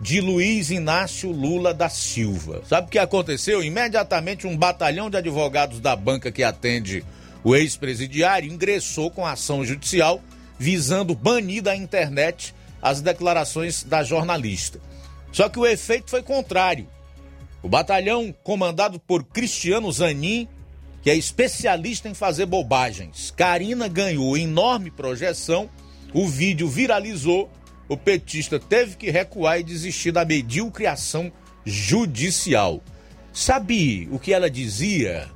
A: de Luiz Inácio Lula da Silva. Sabe o que aconteceu? Imediatamente um batalhão de advogados da banca que atende o ex-presidiário ingressou com ação judicial visando banir da internet as declarações da jornalista. Só que o efeito foi contrário. O batalhão, comandado por Cristiano Zanin, que é especialista em fazer bobagens, Karina ganhou enorme projeção, o vídeo viralizou, o petista teve que recuar e desistir da medíocre ação judicial. Sabe o que ela dizia?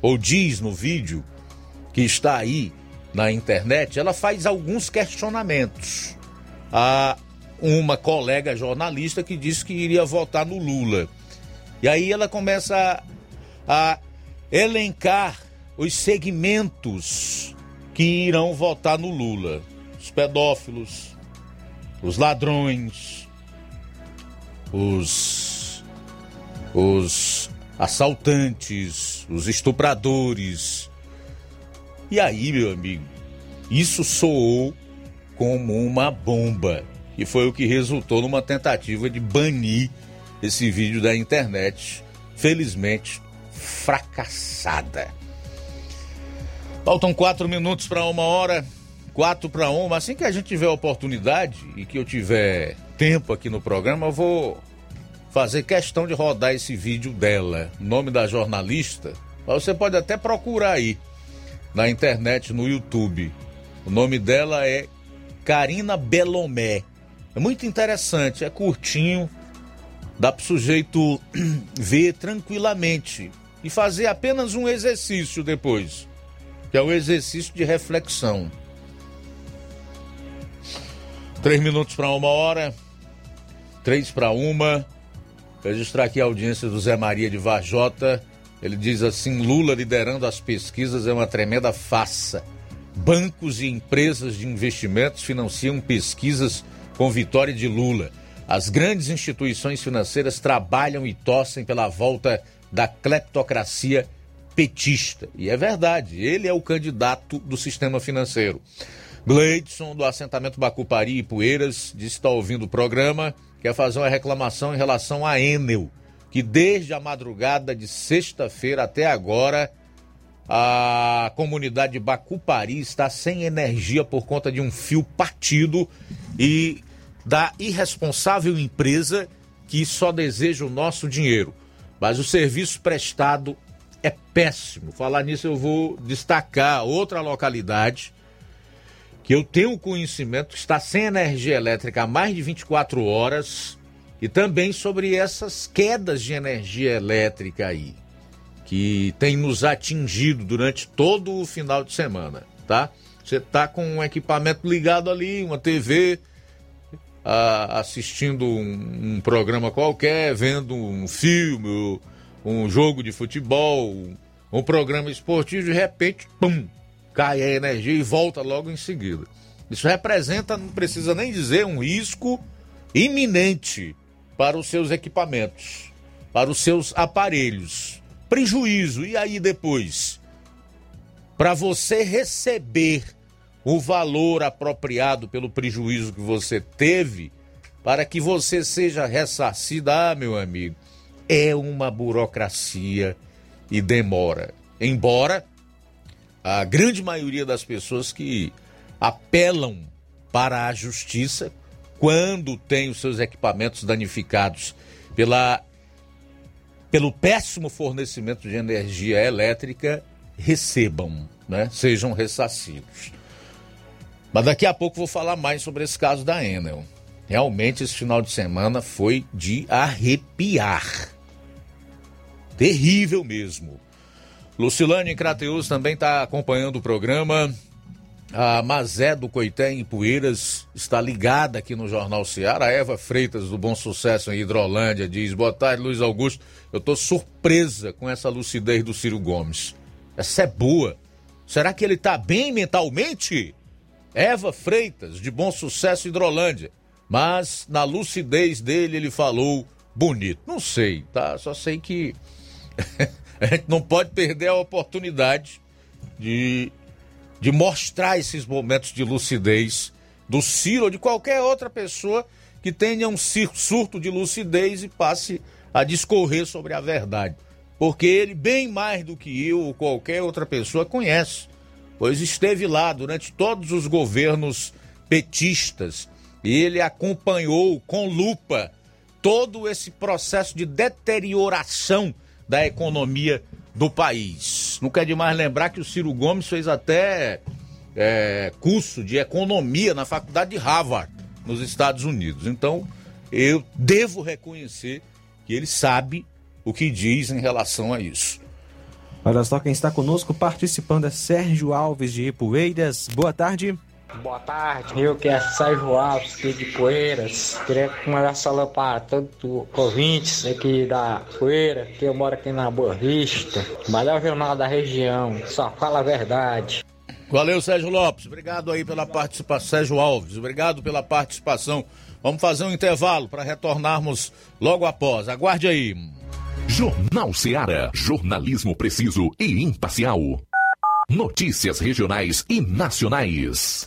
A: Ou diz no vídeo que está aí na internet? Ela faz alguns questionamentos. A uma colega jornalista que disse que iria votar no Lula. E aí ela começa a, a elencar os segmentos que irão votar no Lula: os pedófilos, os ladrões, os, os assaltantes, os estupradores. E aí, meu amigo, isso soou como uma bomba que foi o que resultou numa tentativa de banir esse vídeo da internet, felizmente fracassada. Faltam quatro minutos para uma hora, quatro para uma. Assim que a gente tiver oportunidade e que eu tiver tempo aqui no programa, eu vou fazer questão de rodar esse vídeo dela. Nome da jornalista, você pode até procurar aí na internet, no YouTube. O nome dela é Karina Belomé. É muito interessante, é curtinho, dá para o sujeito (clears throat) ver tranquilamente e fazer apenas um exercício depois, que é o exercício de reflexão. Três minutos para uma hora, três para uma. Registrar aqui a audiência do Zé Maria de Varjota. Ele diz assim: Lula liderando as pesquisas é uma tremenda farsa. Bancos e empresas de investimentos financiam pesquisas com vitória de Lula. As grandes instituições financeiras trabalham e torcem pela volta da cleptocracia petista. E é verdade, ele é o candidato do sistema financeiro. Gleidson, do assentamento Bacupari e Poeiras, disse estar ouvindo o programa, quer fazer uma reclamação em relação a Enel, que desde a madrugada de sexta-feira até agora a comunidade de Bacupari está sem energia por conta de um fio partido e da irresponsável empresa que só deseja o nosso dinheiro. Mas o serviço prestado é péssimo. Falar nisso, eu vou destacar outra localidade que eu tenho conhecimento está sem energia elétrica há mais de 24 horas e também sobre essas quedas de energia elétrica aí que tem nos atingido durante todo o final de semana, tá? Você tá com um equipamento ligado ali, uma TV, ah, assistindo um, um, programa qualquer, vendo um filme, um jogo de futebol, um programa esportivo, de repente, pum, cai a energia e volta logo em seguida. Isso representa, não precisa nem dizer, um risco iminente para os seus equipamentos, para os seus aparelhos. Prejuízo, e aí depois? Para você receber o valor apropriado pelo prejuízo que você teve, para que você seja ressarcido, ah, meu amigo, é uma burocracia e demora. Embora a grande maioria das pessoas que apelam para a justiça quando tem os seus equipamentos danificados pela, pelo péssimo fornecimento de energia elétrica recebam, né? sejam ressarcidos. Mas daqui a pouco vou falar mais sobre esse caso da Enel. Realmente esse final de semana foi de arrepiar. Terrível mesmo. Lucilane Crateus também está acompanhando o programa. A Mazé do Coité em Poeiras está ligada aqui no Jornal Ceará. A Eva Freitas do Bom Sucesso em Hidrolândia diz: Boa tarde, Luiz Augusto. Eu estou surpresa com essa lucidez do Ciro Gomes. Essa é boa. Será que ele está bem mentalmente? Eva Freitas, de Bom Sucesso Hidrolândia. Mas na lucidez dele ele falou bonito. Não sei, tá? Só sei que (laughs) a gente não pode perder a oportunidade de, de mostrar esses momentos de lucidez do Ciro ou de qualquer outra pessoa que tenha um surto de lucidez e passe a discorrer sobre a verdade. Porque ele, bem mais do que eu ou qualquer outra pessoa, conhece, pois esteve lá durante todos os governos petistas e ele acompanhou com lupa todo esse processo de deterioração da economia do país. Não quer demais lembrar que o Ciro Gomes fez até é, curso de economia na faculdade de Harvard, nos Estados Unidos. Então, eu devo reconhecer que ele sabe o que diz em relação a isso.
B: Olha só quem está conosco participando é Sérgio Alves de Ipueiras. Boa tarde.
O: Boa tarde, eu que é Sérgio Alves, aqui de Poeiras. Queria mandar salão para todos os ouvintes aqui da Poeira, que eu moro aqui na Boa Vista. Melhor jornal da região, só fala a verdade.
A: Valeu, Sérgio Lopes. Obrigado aí pela participação. Sérgio Alves, obrigado pela participação. Vamos fazer um intervalo para retornarmos logo após. Aguarde aí.
H: Jornal Seara. Jornalismo preciso e imparcial. Notícias regionais e nacionais.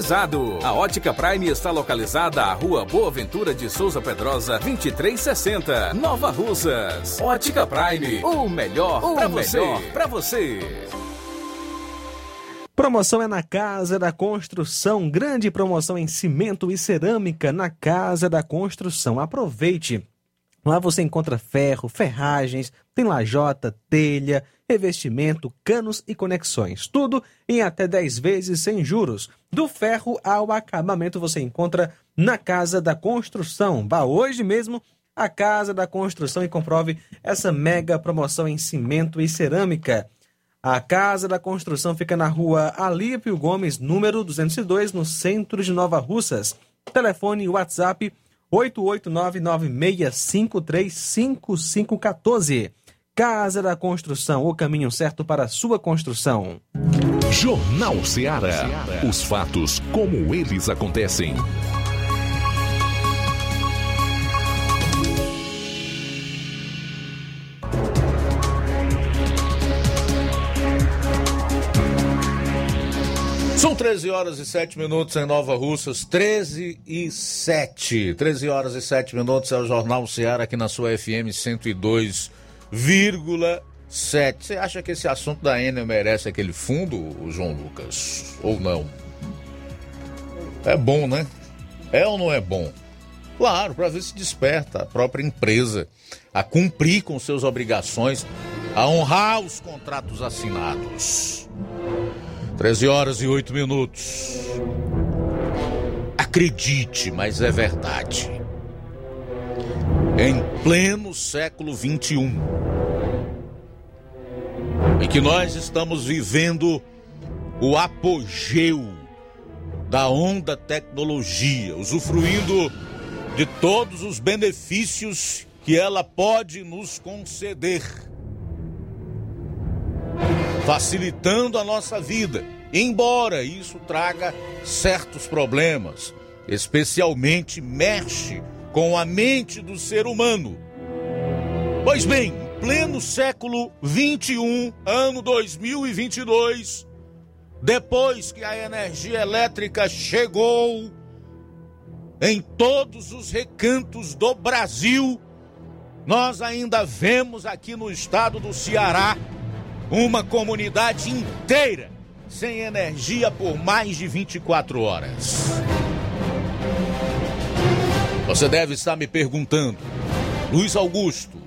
E: A Ótica Prime está localizada à Rua Boa Ventura de Souza Pedrosa, 2360, Nova Russas. Ótica Prime, o melhor para você. Pra você.
B: Promoção é na Casa da Construção. Grande promoção em cimento e cerâmica na Casa da Construção. Aproveite. Lá você encontra ferro, ferragens, tem lajota, telha, revestimento, canos e conexões. Tudo em até 10 vezes sem juros. Do ferro ao acabamento você encontra na Casa da Construção. Vá hoje mesmo à Casa da Construção e comprove essa mega promoção em cimento e cerâmica. A Casa da Construção fica na rua Alípio Gomes, número 202, no centro de Nova Russas. Telefone WhatsApp 88996535514. Casa da Construção, o caminho certo para a sua construção.
H: Jornal Ceará. Os fatos como eles acontecem.
A: São 13 horas e 7 minutos em Nova Russas, 13 e 7. 13 horas e 7 minutos é o Jornal Ceará aqui na sua FM 102,7. Você acha que esse assunto da Enel merece aquele fundo, João Lucas? Ou não? É bom, né? É ou não é bom? Claro, para ver se desperta a própria empresa a cumprir com suas obrigações, a honrar os contratos assinados. 13 horas e 8 minutos. Acredite, mas é verdade. Em pleno século 21, em que nós estamos vivendo o apogeu da onda tecnologia, usufruindo de todos os benefícios que ela pode nos conceder facilitando a nossa vida, embora isso traga certos problemas, especialmente mexe com a mente do ser humano. Pois bem, em pleno século 21, ano 2022, depois que a energia elétrica chegou em todos os recantos do Brasil, nós ainda vemos aqui no estado do Ceará uma comunidade inteira sem energia por mais de 24 horas. Você deve estar me perguntando, Luiz Augusto,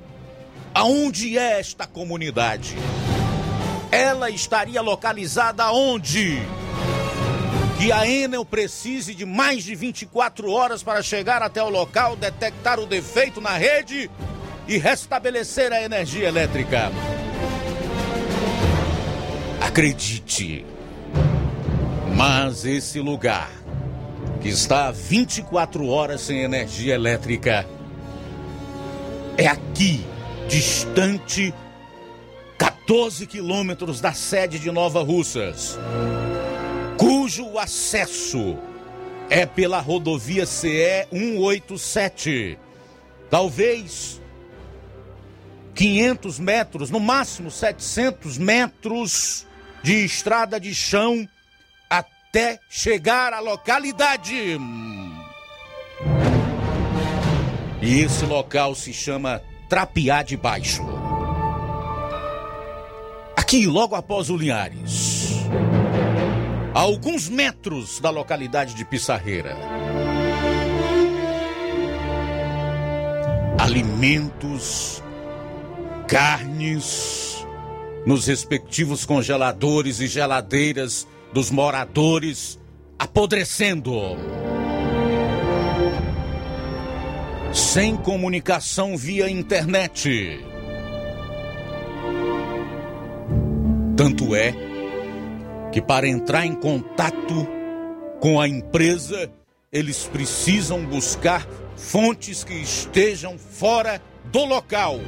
A: aonde é esta comunidade? Ela estaria localizada onde? que a Enel precise de mais de 24 horas para chegar até o local, detectar o defeito na rede e restabelecer a energia elétrica. Acredite, mas esse lugar que está há 24 horas sem energia elétrica é aqui, distante 14 quilômetros da sede de Nova Russas, cujo acesso é pela rodovia CE 187. Talvez 500 metros, no máximo 700 metros de estrada de chão até chegar à localidade. E esse local se chama Trapiá de Baixo. Aqui, logo após o Linhares, a alguns metros da localidade de Pissarreira. Alimentos, carnes, nos respectivos congeladores e geladeiras dos moradores apodrecendo. Sem comunicação via internet. Tanto é que para entrar em contato com a empresa, eles precisam buscar fontes que estejam fora do local.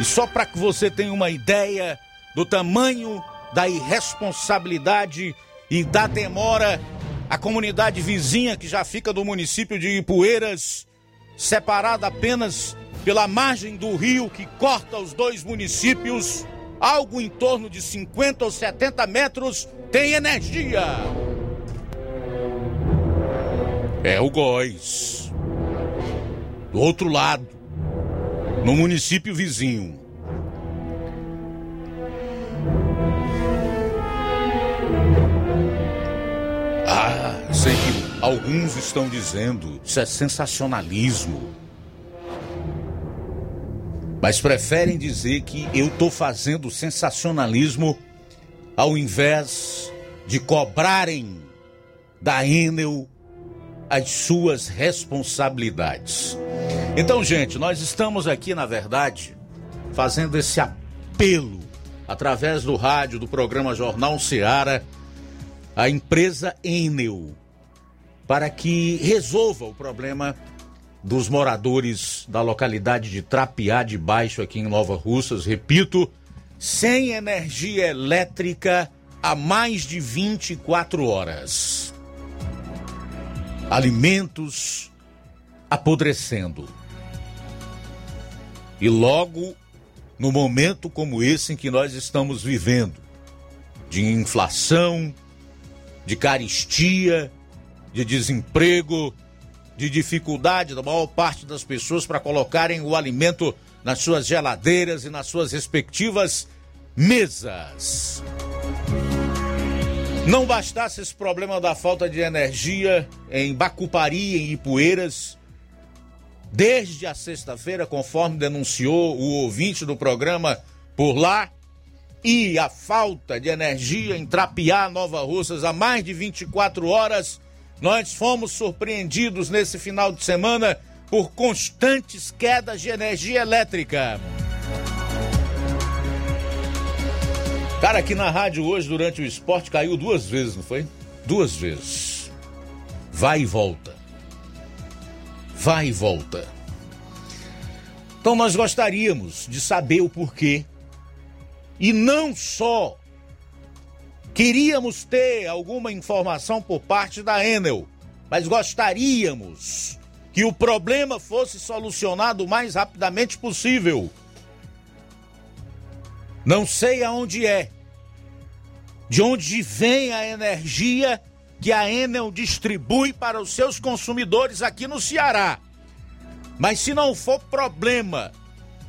A: E só para que você tenha uma ideia do tamanho da irresponsabilidade e da demora, a comunidade vizinha que já fica do município de Ipueiras, separada apenas pela margem do rio que corta os dois municípios, algo em torno de 50 ou 70 metros, tem energia. É o Góis. Do outro lado, no município vizinho. Alguns estão dizendo isso é sensacionalismo. Mas preferem dizer que eu estou fazendo sensacionalismo ao invés de cobrarem da Enel as suas responsabilidades. Então, gente, nós estamos aqui, na verdade, fazendo esse apelo através do rádio, do programa Jornal Seara, à empresa Enel, para que resolva o problema dos moradores da localidade de Trapiá de Baixo, aqui em Nova Russas. Repito, sem energia elétrica há mais de 24 horas. Alimentos apodrecendo. E logo no momento como esse em que nós estamos vivendo, de inflação, de caristia, de desemprego, de dificuldade da maior parte das pessoas para colocarem o alimento nas suas geladeiras e nas suas respectivas mesas. Não bastasse esse problema da falta de energia em Bacupari, em Ipueiras, desde a sexta-feira, conforme denunciou o ouvinte do programa por lá, e a falta de energia em Trapiá, Nova Russas, há mais de 24 horas, nós fomos surpreendidos nesse final de semana por constantes quedas de energia elétrica. Cara, aqui na rádio hoje, durante o esporte, caiu duas vezes, não foi? Duas vezes. Vai e volta. Vai e volta. Então nós gostaríamos de saber o porquê. E não só queríamos ter alguma informação por parte da Enel, mas gostaríamos que o problema fosse solucionado o mais rapidamente possível. Não sei aonde é, de onde vem a energia que a Enel distribui para os seus consumidores aqui no Ceará. Mas se não for problema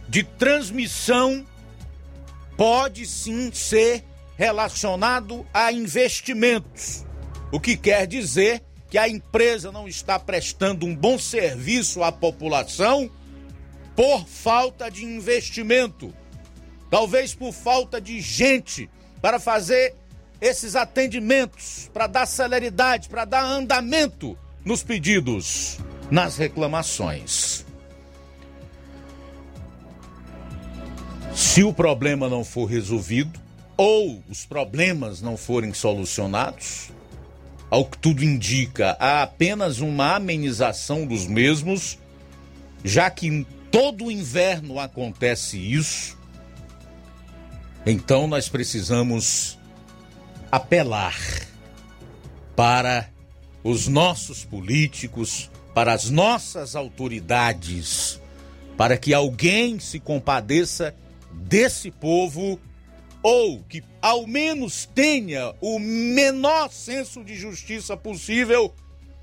A: de transmissão, pode sim ser relacionado a investimentos. O que quer dizer que a empresa não está prestando um bom serviço à população por falta de investimento. Talvez por falta de gente para fazer esses atendimentos, para dar celeridade, para dar andamento nos pedidos, nas reclamações. Se o problema não for resolvido ou os problemas não forem solucionados, ao que tudo indica, há apenas uma amenização dos mesmos, já que todo inverno acontece isso. Então nós precisamos apelar para os nossos políticos, para as nossas autoridades, para que alguém se compadeça desse povo ou que ao menos tenha o menor senso de justiça possível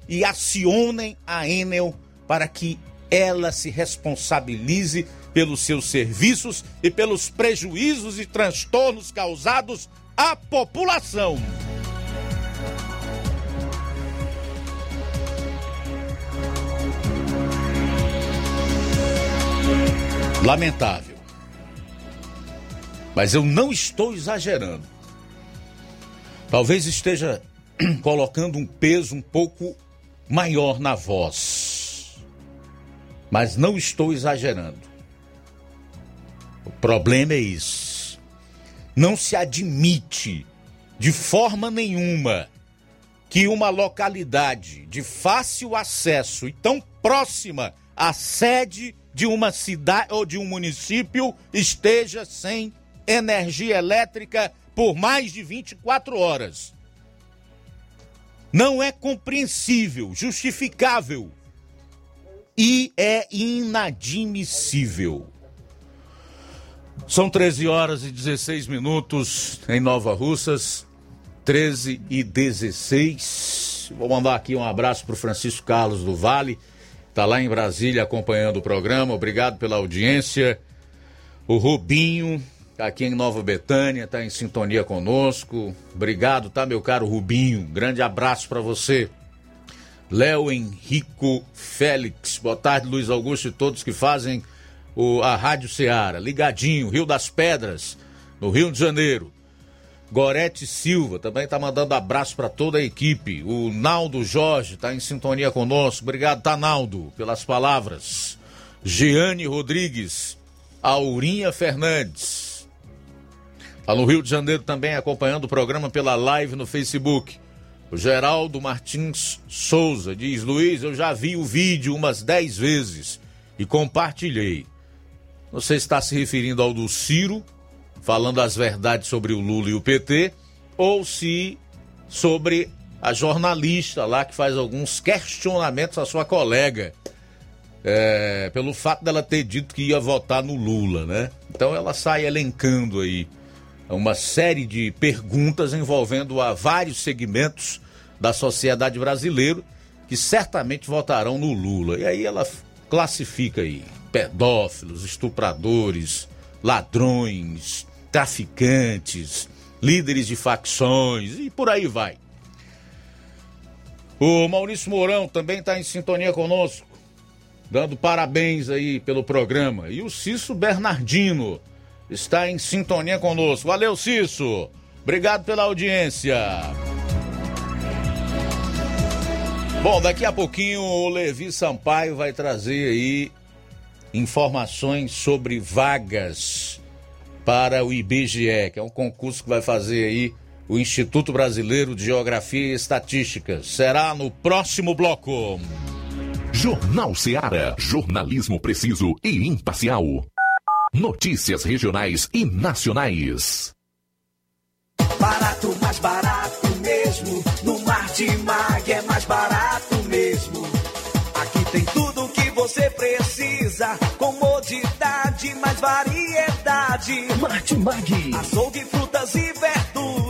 A: e acionem a Enel para que ela se responsabilize pelos seus serviços e pelos prejuízos e transtornos causados à população. Lamentável. Mas eu não estou exagerando. Talvez esteja (clears throat) colocando um peso um pouco maior na voz. Mas não estou exagerando. O problema é isso. Não se admite de forma nenhuma que uma localidade de fácil acesso e tão próxima à sede de uma cidade ou de um município esteja sem energia elétrica por mais de 24 horas. Não é compreensível, justificável e é inadmissível. São 13 horas e 16 minutos em Nova Russas, 13 e 16. Vou mandar aqui um abraço para o Francisco Carlos do Vale, está lá em Brasília acompanhando o programa. Obrigado pela audiência. O Rubinho, Tá aqui em Nova Betânia, tá em sintonia conosco. Obrigado, tá, meu caro Rubinho? Grande abraço para você. Léo Henrico Félix, boa tarde, Luiz Augusto e todos que fazem o, a Rádio Ceará. Ligadinho, Rio das Pedras, no Rio de Janeiro. Gorete Silva também tá mandando abraço para toda a equipe. O Naldo Jorge tá em sintonia conosco. Obrigado, tá, Naldo, pelas palavras. Jeane Rodrigues, Aurinha Fernandes, Lá no Rio de Janeiro também acompanhando o programa pela live no Facebook. O Geraldo Martins Souza diz: Luiz, eu já vi o vídeo umas 10 vezes e compartilhei. Você está se referindo ao do Ciro, falando as verdades sobre o Lula e o PT, ou se sobre a jornalista lá que faz alguns questionamentos à sua colega. É, pelo fato dela ter dito que ia votar no Lula, né? Então ela sai elencando aí uma série de perguntas envolvendo a vários segmentos da sociedade brasileira que certamente votarão no Lula. E aí ela classifica aí pedófilos, estupradores, ladrões, traficantes, líderes de facções e por aí vai. O Maurício Mourão também está em sintonia conosco, dando parabéns aí pelo programa. E o Cício Bernardino está em sintonia conosco. Valeu, Cício. Obrigado pela audiência. Bom, daqui a pouquinho o Levi Sampaio vai trazer aí informações sobre vagas para o IBGE, que é um concurso que vai fazer aí o Instituto Brasileiro de Geografia e Estatística. Será no próximo bloco.
P: Jornal Seara. Jornalismo preciso e imparcial. Notícias regionais e nacionais.
D: Barato, mais barato mesmo. No Martimag é mais barato mesmo. Aqui tem tudo o que você precisa. Comodidade, mais variedade.
P: Martimag.
D: Açougue, frutas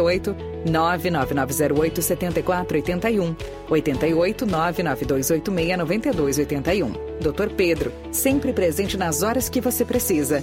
Q: 88 99908 7481 88 99286 9281. Dr. Pedro, sempre presente nas horas que você precisa.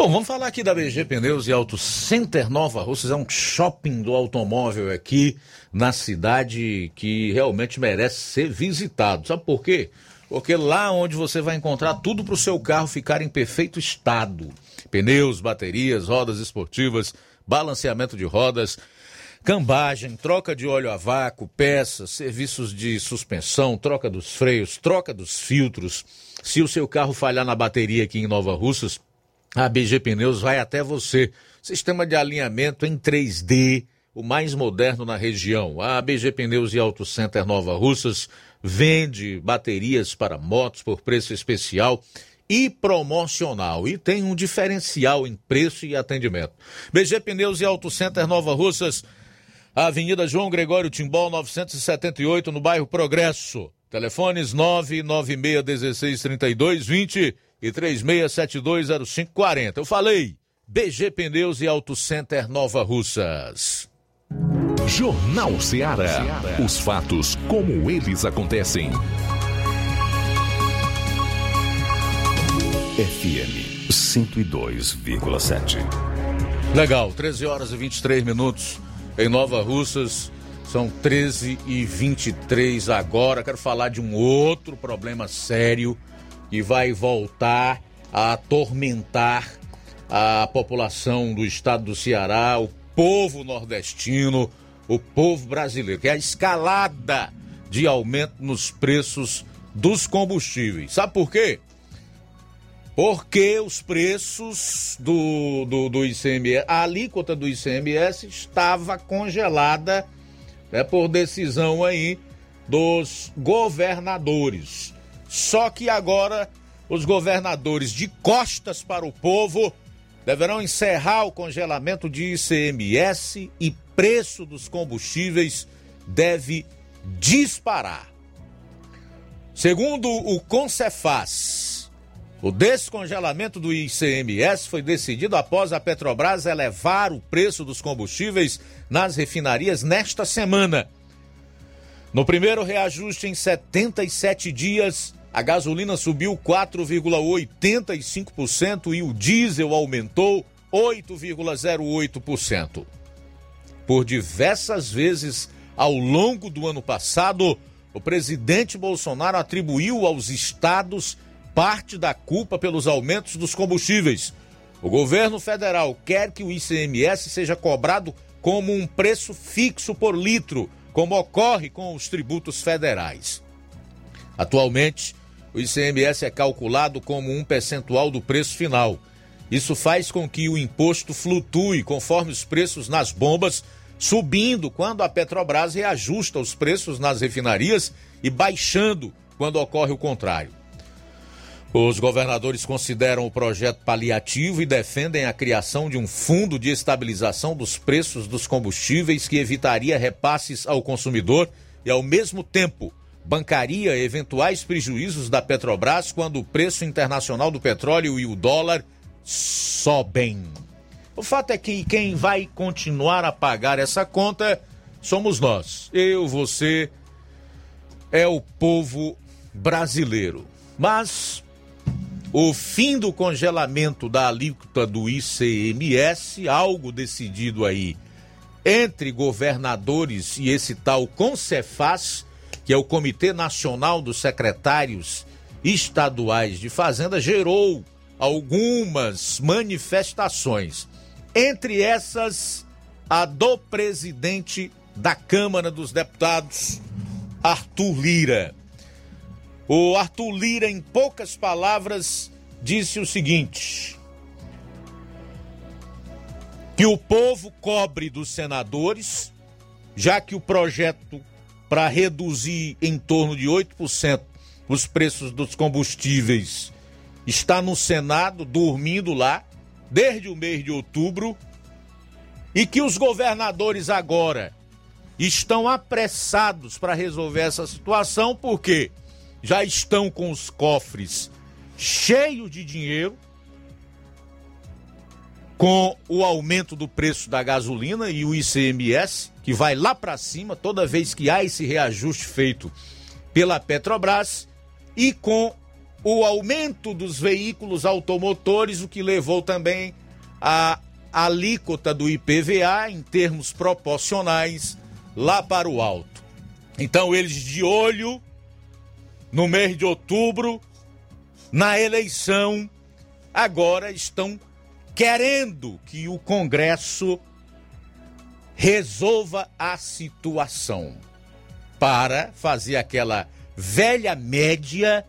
A: Bom, vamos falar aqui da BG Pneus e Auto Center Nova Russas. É um shopping do automóvel aqui na cidade que realmente merece ser visitado. Sabe por quê? Porque lá onde você vai encontrar tudo para o seu carro ficar em perfeito estado: pneus, baterias, rodas esportivas, balanceamento de rodas, cambagem, troca de óleo a vácuo, peças, serviços de suspensão, troca dos freios, troca dos filtros. Se o seu carro falhar na bateria aqui em Nova Russas, a BG Pneus vai até você. Sistema de alinhamento em 3D, o mais moderno na região. A BG Pneus e Auto Center Nova Russas vende baterias para motos por preço especial e promocional e tem um diferencial em preço e atendimento. BG Pneus e Auto Center Nova Russas, Avenida João Gregório Timbol, 978, no bairro Progresso. Telefones 996163220 e 36720540. Eu falei, BG Pneus e Auto Center Nova Russas.
P: Jornal Ceará. Os fatos como eles acontecem. FM 102,7.
A: Legal, 13 horas e 23 minutos em Nova Russas. São 13 e 23 agora. Quero falar de um outro problema sério que vai voltar a atormentar a população do estado do Ceará, o povo nordestino, o povo brasileiro, que é a escalada de aumento nos preços dos combustíveis. Sabe por quê? Porque os preços do, do, do ICMS, a alíquota do ICMS estava congelada né, por decisão aí dos governadores. Só que agora os governadores de costas para o povo deverão encerrar o congelamento de ICMS e preço dos combustíveis deve disparar. Segundo o Concefaz, o descongelamento do ICMS foi decidido após a Petrobras elevar o preço dos combustíveis nas refinarias nesta semana. No primeiro reajuste em 77 dias, a gasolina subiu 4,85% e o diesel aumentou 8,08%. Por diversas vezes ao longo do ano passado, o presidente Bolsonaro atribuiu aos estados parte da culpa pelos aumentos dos combustíveis. O governo federal quer que o ICMS seja cobrado como um preço fixo por litro, como ocorre com os tributos federais. Atualmente, o ICMS é calculado como um percentual do preço final. Isso faz com que o imposto flutue conforme os preços nas bombas, subindo quando a Petrobras reajusta os preços nas refinarias e baixando quando ocorre o contrário. Os governadores consideram o projeto paliativo e defendem a criação de um fundo de estabilização dos preços dos combustíveis que evitaria repasses ao consumidor e, ao mesmo tempo, bancaria eventuais prejuízos da Petrobras quando o preço internacional do petróleo e o dólar sobem. O fato é que quem vai continuar a pagar essa conta somos nós. Eu, você, é o povo brasileiro. Mas o fim do congelamento da alíquota do ICMS, algo decidido aí entre governadores e esse tal Concefaz, que é o Comitê Nacional dos Secretários Estaduais de Fazenda, gerou algumas manifestações. Entre essas, a do presidente da Câmara dos Deputados, Arthur Lira. O Arthur Lira, em poucas palavras, disse o seguinte: que o povo cobre dos senadores, já que o projeto para reduzir em torno de 8% os preços dos combustíveis. Está no Senado, dormindo lá, desde o mês de outubro, e que os governadores agora estão apressados para resolver essa situação, porque já estão com os cofres cheios de dinheiro, com o aumento do preço da gasolina e o ICMS, que vai lá para cima toda vez que há esse reajuste feito pela Petrobras, e com o aumento dos veículos automotores, o que levou também a alíquota do IPVA em termos proporcionais lá para o alto. Então eles de olho no mês de outubro, na eleição, agora estão querendo que o Congresso resolva a situação para fazer aquela velha média,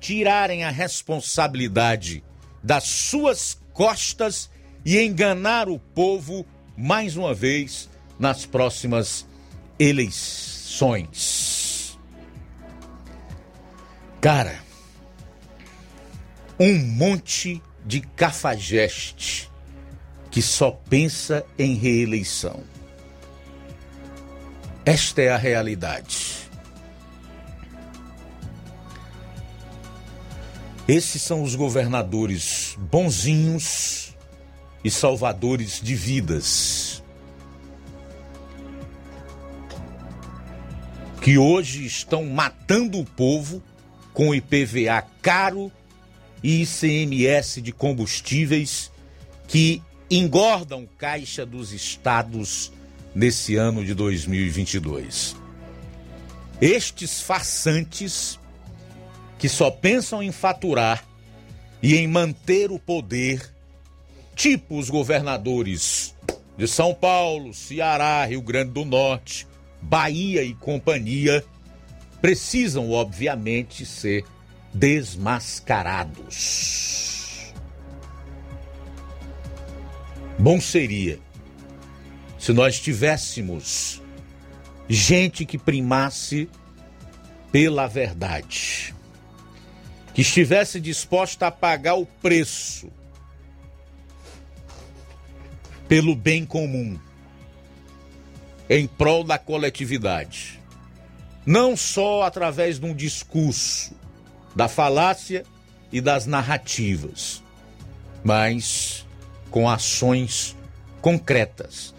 A: tirarem a responsabilidade das suas costas e enganar o povo mais uma vez nas próximas eleições. Cara, um monte de cafajeste que só pensa em reeleição. Esta é a realidade. Esses são os governadores bonzinhos e salvadores de vidas. Que hoje estão matando o povo com IPVA caro e ICMS de combustíveis que engordam caixa dos estados nesse ano de 2022. Estes farsantes que só pensam em faturar e em manter o poder, tipo os governadores de São Paulo, Ceará, Rio Grande do Norte, Bahia e companhia, precisam, obviamente, ser desmascarados. Bom seria se nós tivéssemos gente que primasse pela verdade, que estivesse disposta a pagar o preço pelo bem comum, em prol da coletividade. Não só através de um discurso, da falácia e das narrativas, mas com ações concretas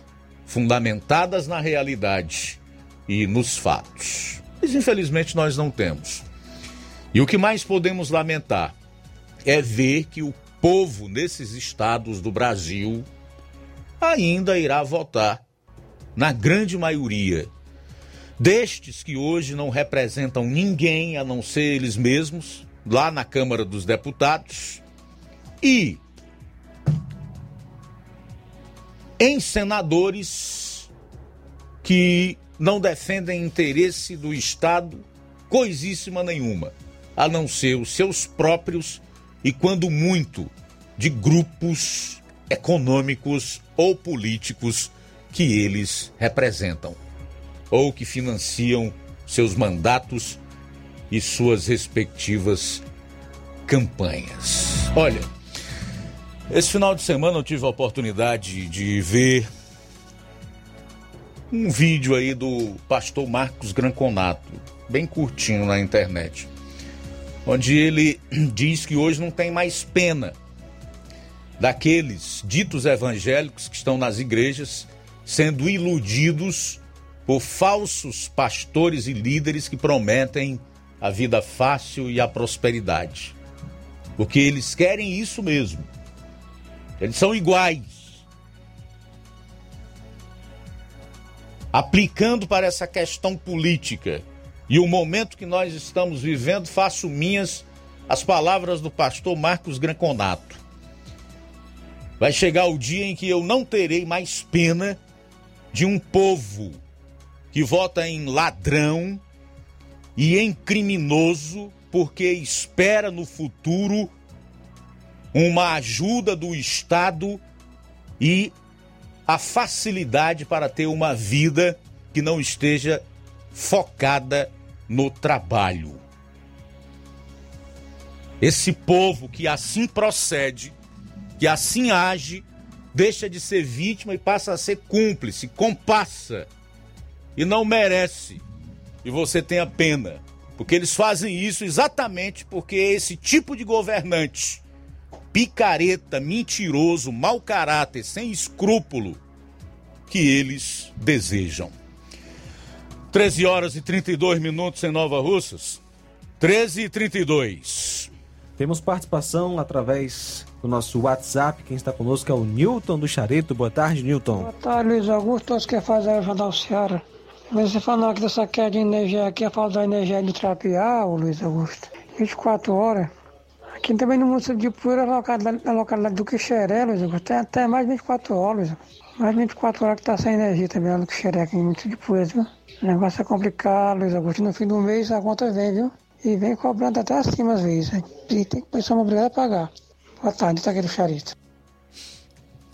A: fundamentadas na realidade e nos fatos. Mas infelizmente nós não temos. E o que mais podemos lamentar é ver que o povo nesses estados do Brasil ainda irá votar, na grande maioria, destes que hoje não representam ninguém a não ser eles mesmos, lá na Câmara dos Deputados, e em senadores que não defendem interesse do Estado coisíssima nenhuma, a não ser os seus próprios e, quando muito, de grupos econômicos ou políticos que eles representam ou que financiam seus mandatos e suas respectivas campanhas. Olha, esse final de semana eu tive a oportunidade de ver um vídeo aí do pastor Marcos Granconato, bem curtinho na internet, onde ele (clears throat) diz que hoje não tem mais pena daqueles ditos evangélicos que estão nas igrejas sendo iludidos por falsos pastores e líderes que prometem a vida fácil e a prosperidade. Porque eles querem isso mesmo eles são iguais. Aplicando para essa questão política e o momento que nós estamos vivendo, faço minhas as palavras do pastor Marcos Granconato. Vai chegar o dia em que eu não terei mais pena de um povo que vota em ladrão e em criminoso porque espera no futuro uma ajuda do Estado e a facilidade para ter uma vida que não esteja focada no trabalho. Esse povo que assim procede, que assim age, deixa de ser vítima e passa a ser cúmplice, compassa e não merece. E você tenha pena, porque eles fazem isso exatamente porque esse tipo de governante picareta, mentiroso, mau caráter, sem escrúpulo que eles desejam. 13 horas e 32 minutos em Nova Russas. 13 e 32.
B: Temos participação através do nosso WhatsApp. Quem está conosco é o Newton do Chareto. Boa tarde, Newton.
R: Boa tarde, Luiz Augusto. Todos que fazem o Jornal Seara. Você falou aqui dessa queda de energia aqui, a falta da energia de trapear, Luiz Augusto. 24 horas. Aqui também no município de Pura, na localidade, na localidade do Quixeré, Luiz Augusto, tem até mais de 24 horas. Mais de 24 horas que está sem energia também lá no Quixeré, aqui no município de Pura, viu? O negócio é complicado, Luiz Augusto. No fim do mês a conta vem, viu? E vem cobrando até acima às vezes. E tem que pessoa obrigada a pagar. Boa tarde, tá aqui do Charito.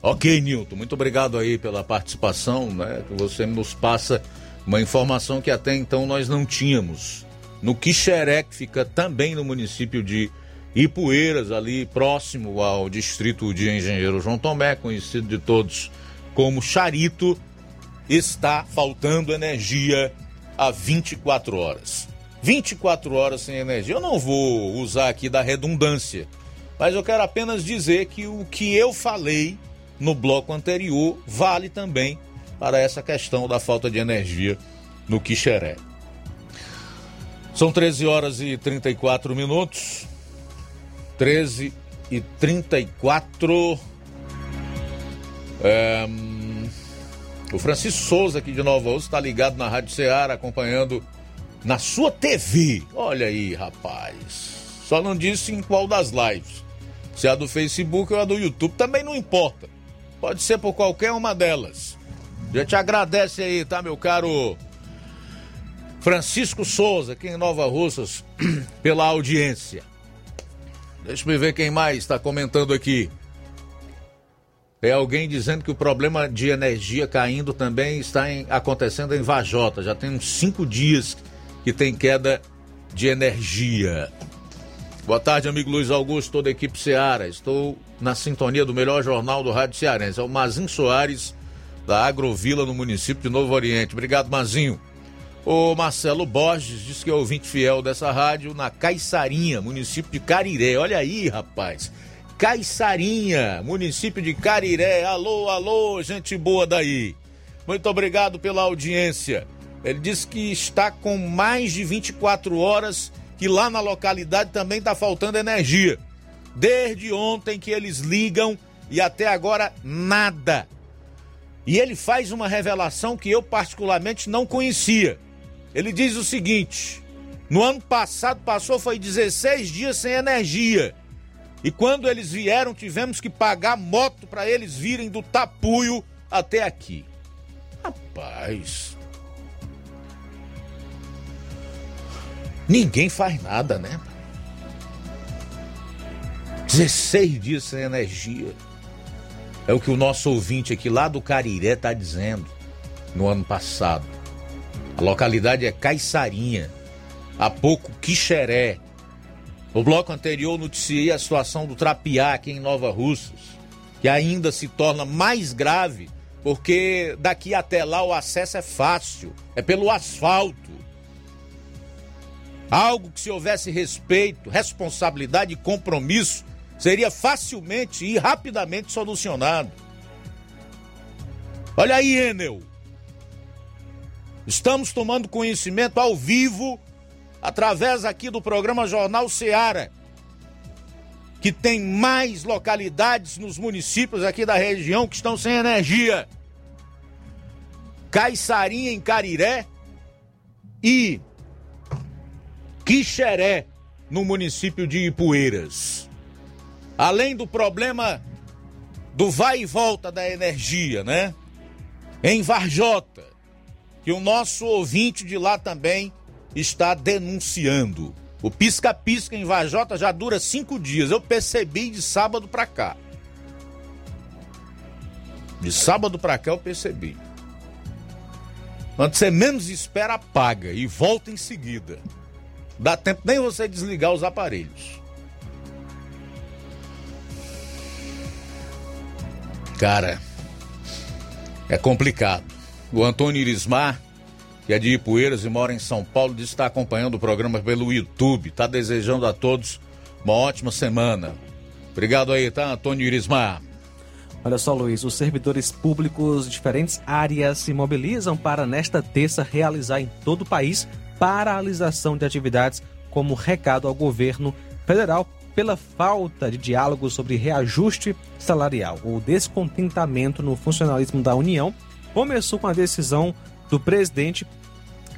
A: Ok, Nilton, muito obrigado aí pela participação, né? Você nos passa uma informação que até então nós não tínhamos. No Quixeré, que fica também no município de Ipueiras, ali próximo ao distrito de Engenheiro João Tomé, conhecido de todos como Charito, está faltando energia há 24 horas. 24 horas sem energia. Eu não vou usar aqui da redundância, mas eu quero apenas dizer que o que eu falei no bloco anterior vale também para essa questão da falta de energia no Quixeré. São 13 horas e 34 minutos. 13 e 34. É, o Francisco Souza, aqui de Nova Osso, está ligado na Rádio Ceará, acompanhando na sua TV. Olha aí, rapaz. Só não disse em qual das lives. Se é a do Facebook ou a do YouTube, também não importa. Pode ser por qualquer uma delas. Já te agradece aí, tá, meu caro Francisco Souza, aqui em Nova Russas, (clears throat) pela audiência. Deixa eu ver quem mais está comentando aqui. É alguém dizendo que o problema de energia caindo também está em, acontecendo em Vajota. Já tem uns cinco dias que tem queda de energia. Boa tarde, amigo Luiz Augusto, toda a equipe Seara. Estou na sintonia do melhor jornal do Rádio Cearense. É o Mazin Soares, da Agrovila, no município de Novo Oriente. Obrigado, Mazinho. O Marcelo Borges diz que é ouvinte fiel dessa rádio na Caiçarinha, município de Cariré. Olha aí, rapaz. Caiçarinha, município de Cariré. Alô, alô, gente boa daí. Muito obrigado pela audiência. Ele diz que está com mais de 24 horas, que lá na localidade também está faltando energia. Desde ontem que eles ligam e até agora nada. E ele faz uma revelação que eu particularmente não conhecia. Ele diz o seguinte: no ano passado passou foi 16 dias sem energia. E quando eles vieram, tivemos que pagar moto para eles virem do Tapuio até aqui. Rapaz. Ninguém faz nada, né? 16 dias sem energia. É o que o nosso ouvinte aqui lá do Cariré está dizendo no ano passado. A localidade é Caiçarinha. Há pouco, Quixeré. No bloco anterior, noticiei a situação do Trapiá aqui em Nova Russas, que ainda se torna mais grave, porque daqui até lá o acesso é fácil, é pelo asfalto. Algo que, se houvesse respeito, responsabilidade e compromisso, seria facilmente e rapidamente solucionado. Olha aí, Enel. Estamos tomando conhecimento ao vivo, através aqui do programa Jornal Seara, que tem mais localidades nos municípios aqui da região que estão sem energia. Caiçarinha em Cariré e Quixeré no município de Ipueiras. Além do problema do vai e volta da energia, né? Em Varjota, que o nosso ouvinte de lá também está denunciando. O pisca-pisca em Vajota já dura cinco dias. Eu percebi de sábado para cá. De sábado para cá eu percebi. Quando você menos espera, apaga e volta em seguida. Dá tempo nem você desligar os aparelhos. Cara, é complicado. O Antônio Irismar, que é de Ipueiras e mora em São Paulo, diz que está acompanhando o programa pelo YouTube. Está desejando a todos uma ótima semana. Obrigado aí, tá, Antônio Irismar?
B: Olha só, Luiz, os servidores públicos de diferentes áreas se mobilizam para, nesta terça, realizar em todo o país paralisação de atividades como recado ao governo federal pela falta de diálogo sobre reajuste salarial. O descontentamento no funcionalismo da União começou com a decisão do presidente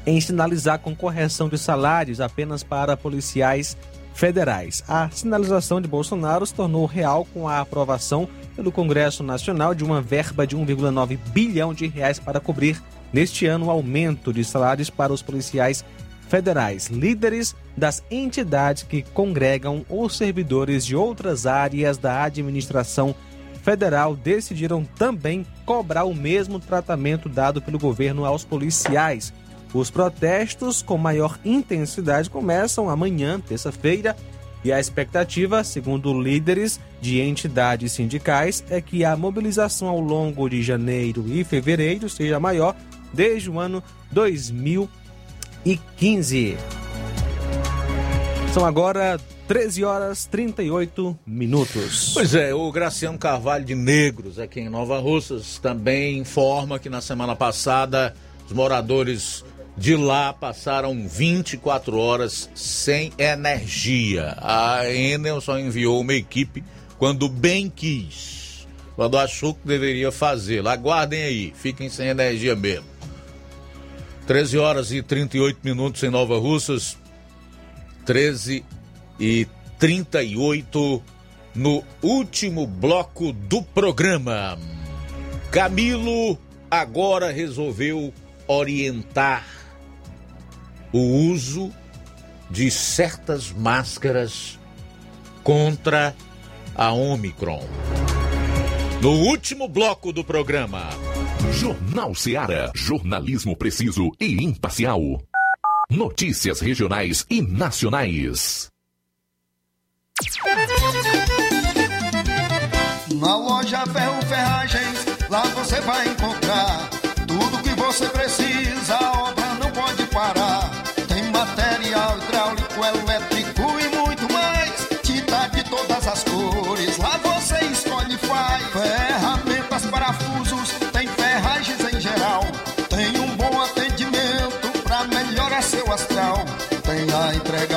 B: em sinalizar com correção de salários apenas para policiais federais. A sinalização de Bolsonaro se tornou real com a aprovação pelo Congresso Nacional de uma verba de 1,9 bilhão de reais para cobrir neste ano o aumento de salários para os policiais federais, líderes das entidades que congregam os servidores de outras áreas da administração federal decidiram também cobrar o mesmo tratamento dado pelo governo aos policiais. Os protestos com maior intensidade começam amanhã, terça-feira, e a expectativa, segundo líderes de entidades sindicais, é que a mobilização ao longo de janeiro e fevereiro seja maior desde o ano 2015. São agora 13 horas 38 minutos.
A: Pois é, o Graciano Carvalho de Negros, aqui em Nova Russas, também informa que na semana passada os moradores de lá passaram 24 horas sem energia. A Enel só enviou uma equipe quando bem quis, quando achou que deveria fazer. Aguardem aí, fiquem sem energia mesmo. 13 horas e 38 minutos em Nova Russas, 13 e 38 no último bloco do programa. Camilo agora resolveu orientar o uso de certas máscaras contra a Omicron. No último bloco do programa.
H: Jornal Seara. Jornalismo preciso e imparcial. Notícias regionais e nacionais.
G: Na loja Ferro Ferragens, lá você vai encontrar tudo que você precisa.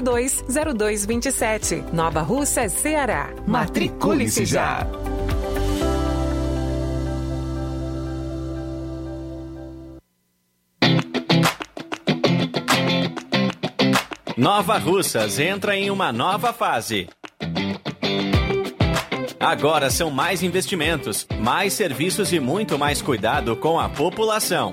S: 0227. Nova Russas, Ceará.
C: Matricule-se já.
T: Nova Russas entra em uma nova fase. Agora são mais investimentos, mais serviços e muito mais cuidado com a população.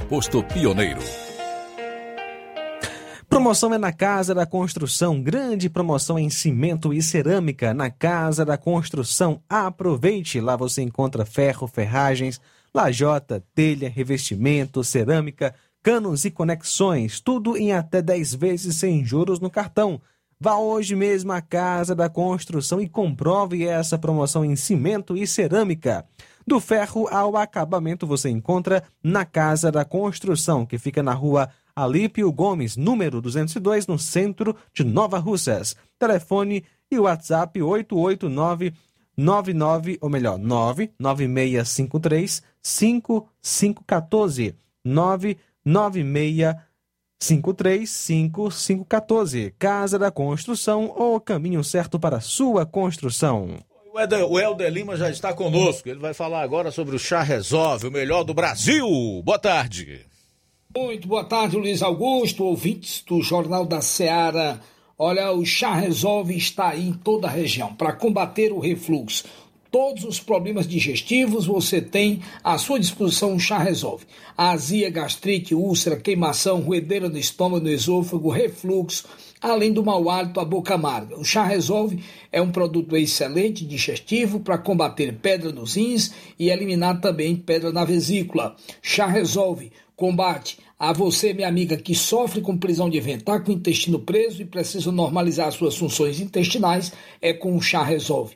U: posto Pioneiro.
B: Promoção é na Casa da Construção. Grande promoção em cimento e cerâmica na Casa da Construção. Aproveite! Lá você encontra ferro, ferragens, lajota, telha, revestimento, cerâmica, canos e conexões. Tudo em até 10 vezes sem juros no cartão. Vá hoje mesmo à Casa da Construção e comprove essa promoção em cimento e cerâmica. Do ferro ao acabamento você encontra na Casa da Construção, que fica na rua Alípio Gomes, número 202, no centro de Nova Russas. Telefone e WhatsApp 889 99, ou melhor, 99653 5514 99653 5514. Casa da Construção, o caminho certo para sua construção.
A: O Helder, o Lima já está conosco. Ele vai falar agora sobre o Chá Resolve, o melhor do Brasil. Boa tarde.
V: Muito boa tarde, Luiz Augusto, ouvintes do Jornal da Seara. Olha, o Chá Resolve está aí em toda a região para combater o refluxo. Todos os problemas digestivos você tem à sua disposição o chá resolve. Azia, gastrite, úlcera, queimação, ruedeira no estômago, no esôfago, refluxo, além do mau hálito, a boca amarga. O chá resolve é um produto excelente digestivo para combater pedra nos rins e eliminar também pedra na vesícula. Chá resolve combate a você, minha amiga, que sofre com prisão de ventre, com o intestino preso e precisa normalizar suas funções intestinais, é com o chá resolve.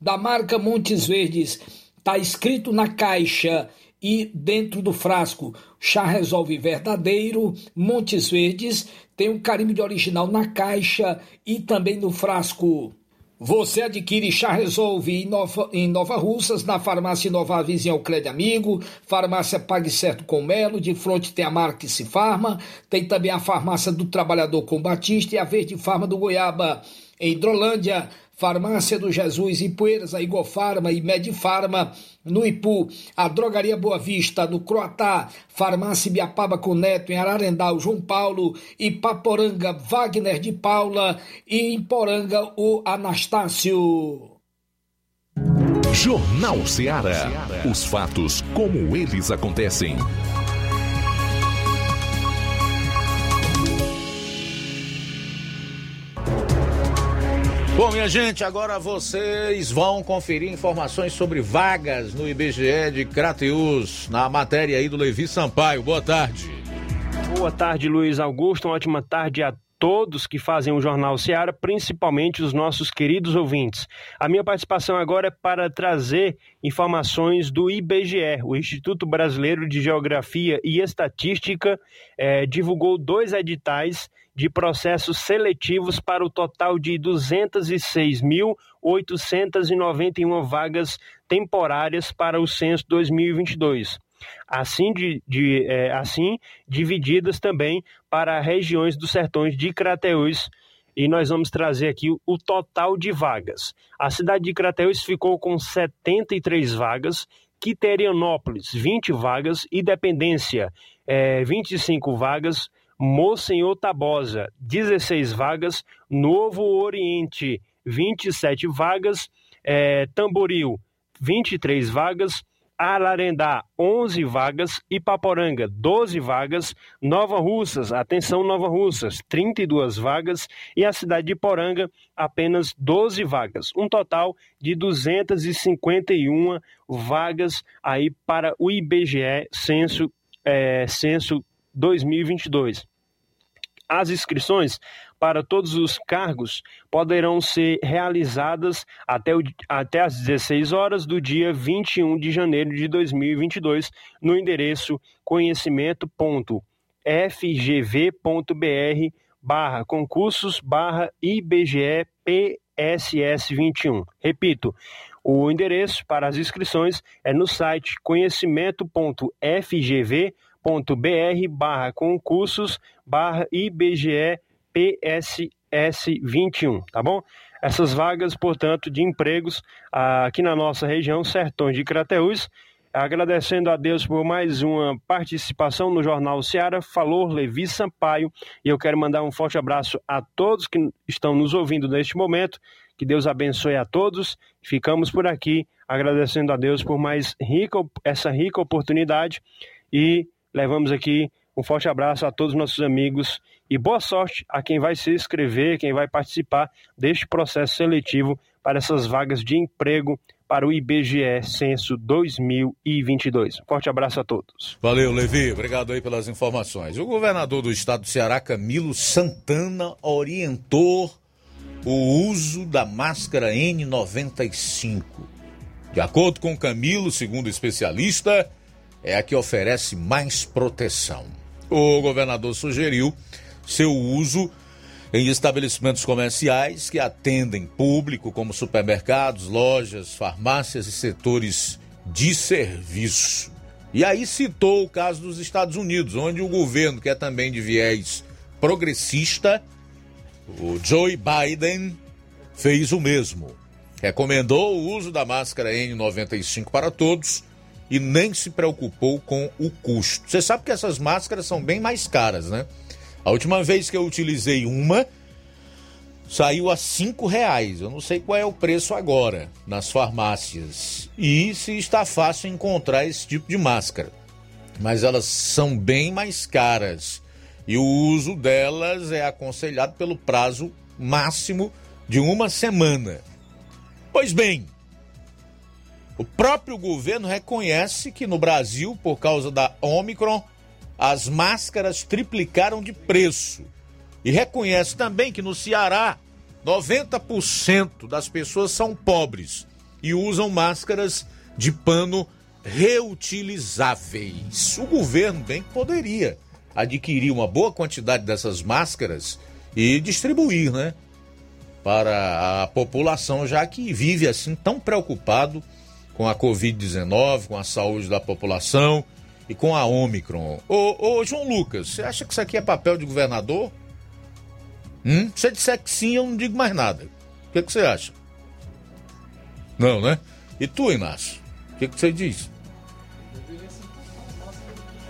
V: da marca Montes Verdes. Está escrito na caixa e dentro do frasco. Chá Resolve Verdadeiro, Montes Verdes. Tem um carimbo de original na caixa e também no frasco. Você adquire Chá Resolve em Nova, em Nova Russas, na farmácia Nova Vizinha Crédito Amigo, farmácia Pague Certo com Melo, de frente tem a marca Se Farma, tem também a farmácia do Trabalhador com Batista e a Verde Farma do Goiaba. Em Hidrolândia, Farmácia do Jesus, Ipueiras, a Igofarma e Medifarma, no Ipu, a Drogaria Boa Vista, no Croatá, Farmácia Biapaba com Neto, em Ararendal, João Paulo, e Paporanga, Wagner de Paula, e em Poranga, o Anastácio.
H: Jornal Ceará. Os fatos como eles acontecem.
A: Bom, minha gente, agora vocês vão conferir informações sobre vagas no IBGE de Crateus, na matéria aí do Levi Sampaio. Boa tarde.
W: Boa tarde, Luiz Augusto. Uma ótima tarde a todos que fazem o Jornal Seara, principalmente os nossos queridos ouvintes. A minha participação agora é para trazer informações do IBGE, o Instituto Brasileiro de Geografia e Estatística, eh, divulgou dois editais de processos seletivos para o total de 206.891 vagas temporárias para o censo 2022. Assim, de, de é, assim divididas também para regiões dos sertões de Crateús, e nós vamos trazer aqui o total de vagas. A cidade de Crateús ficou com 73 vagas, Quiterianópolis, 20 vagas, Independência, é, 25 vagas, Monsenhor Tabosa, 16 vagas, Novo Oriente, 27 vagas, é, Tamboril, 23 vagas, Ararendá, 11 vagas, Ipaporanga, 12 vagas, Nova Russas, atenção Nova Russas, 32 vagas. E a cidade de Poranga, apenas 12 vagas. Um total de 251 vagas aí para o IBGE Censo é, censo 2022. As inscrições para todos os cargos poderão ser realizadas até, o, até às 16 horas do dia 21 de janeiro de 2022 no endereço conhecimento.fgv.br barra concursos barra IBGE PSS 21. Repito, o endereço para as inscrições é no site conhecimento.fgv.br barra concursos barra IBGE PSS 21, tá bom? Essas vagas, portanto, de empregos aqui na nossa região, Sertões de Crateús, agradecendo a Deus por mais uma participação no Jornal Seara, falou Levi Sampaio, e eu quero mandar um forte abraço a todos que estão nos ouvindo neste momento, que Deus abençoe a todos, ficamos por aqui agradecendo a Deus por mais rica, essa rica oportunidade. E levamos aqui um forte abraço a todos os nossos amigos e boa sorte a quem vai se inscrever, quem vai participar deste processo seletivo para essas vagas de emprego para o IBGE Censo 2022. Forte abraço a todos.
A: Valeu, Levi. Obrigado aí pelas informações. O governador do estado do Ceará, Camilo Santana, orientou o uso da máscara N95. De acordo com Camilo, segundo especialista, é a que oferece mais proteção. O governador sugeriu seu uso em estabelecimentos comerciais que atendem público, como supermercados, lojas, farmácias e setores de serviço. E aí citou o caso dos Estados Unidos, onde o governo, que é também de viés progressista, o Joe Biden, fez o mesmo. Recomendou o uso da máscara N95 para todos e nem se preocupou com o custo. Você sabe que essas máscaras são bem mais caras, né? A última vez que eu utilizei uma, saiu a cinco reais. Eu não sei qual é o preço agora nas farmácias. E se está fácil encontrar esse tipo de máscara. Mas elas são bem mais caras. E o uso delas é aconselhado pelo prazo máximo de uma semana. Pois bem, o próprio governo reconhece que no Brasil, por causa da Omicron, as máscaras triplicaram de preço. E reconhece também que no Ceará, 90% das pessoas são pobres e usam máscaras de pano reutilizáveis. O governo bem que poderia adquirir uma boa quantidade dessas máscaras e distribuir, né? Para a população, já que vive assim tão preocupado com a Covid-19, com a saúde da população e com a Omicron. Ô, ô, João Lucas, você acha que isso aqui é papel de governador? Hum? Se você disser que sim, eu não digo mais nada. O que, que você acha? Não, né? E tu, Inácio? O que, que você diz?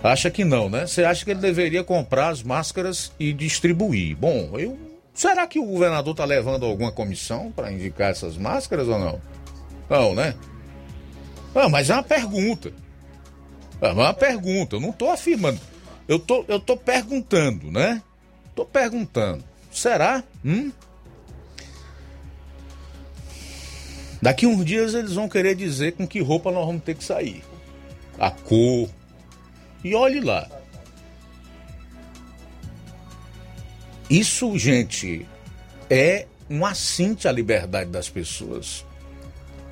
A: Acha que não, né? Você acha que ele deveria comprar as máscaras e distribuir? Bom, eu. Será que o governador está levando alguma comissão para indicar essas máscaras ou não? Não, né? Ah, mas é uma pergunta. É uma pergunta, eu não estou afirmando. Eu tô, eu tô perguntando, né? Tô perguntando. Será? Hum? Daqui uns dias eles vão querer dizer com que roupa nós vamos ter que sair. A cor. E olhe lá. Isso, gente, é um assinte à liberdade das pessoas.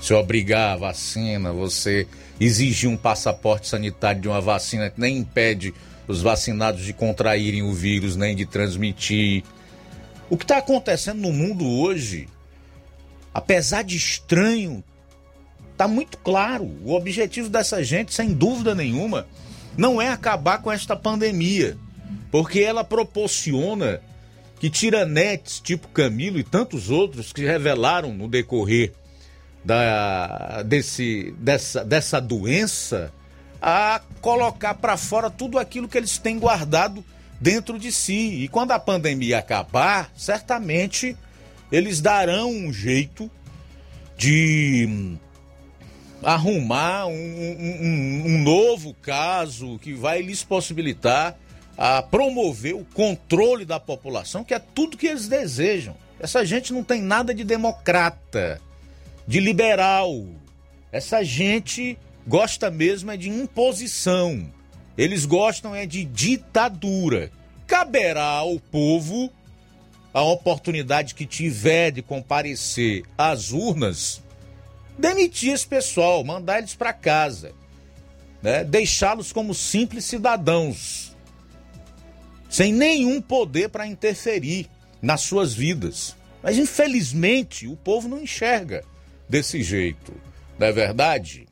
A: Se obrigar a vacina, você exigir um passaporte sanitário de uma vacina que nem impede os vacinados de contraírem o vírus, nem de transmitir. O que está acontecendo no mundo hoje, apesar de estranho, está muito claro. O objetivo dessa gente, sem dúvida nenhuma, não é acabar com esta pandemia, porque ela proporciona que tiranetes tipo Camilo e tantos outros que revelaram no decorrer da, desse, dessa, dessa doença a colocar para fora tudo aquilo que eles têm guardado dentro de si. E quando a pandemia acabar, certamente eles darão um jeito de arrumar um, um, um, novo caso que vai lhes possibilitar a promover o controle da população, que é tudo que eles desejam. Essa gente não tem nada de democrata de liberal. Essa gente gosta mesmo é de imposição. Eles gostam é de ditadura. Caberá ao povo a oportunidade que tiver de comparecer às urnas, demitir esse pessoal, mandar eles para casa, né? deixá-los como simples cidadãos, sem nenhum poder para interferir nas suas vidas. Mas infelizmente o povo não enxerga desse jeito, não é verdade?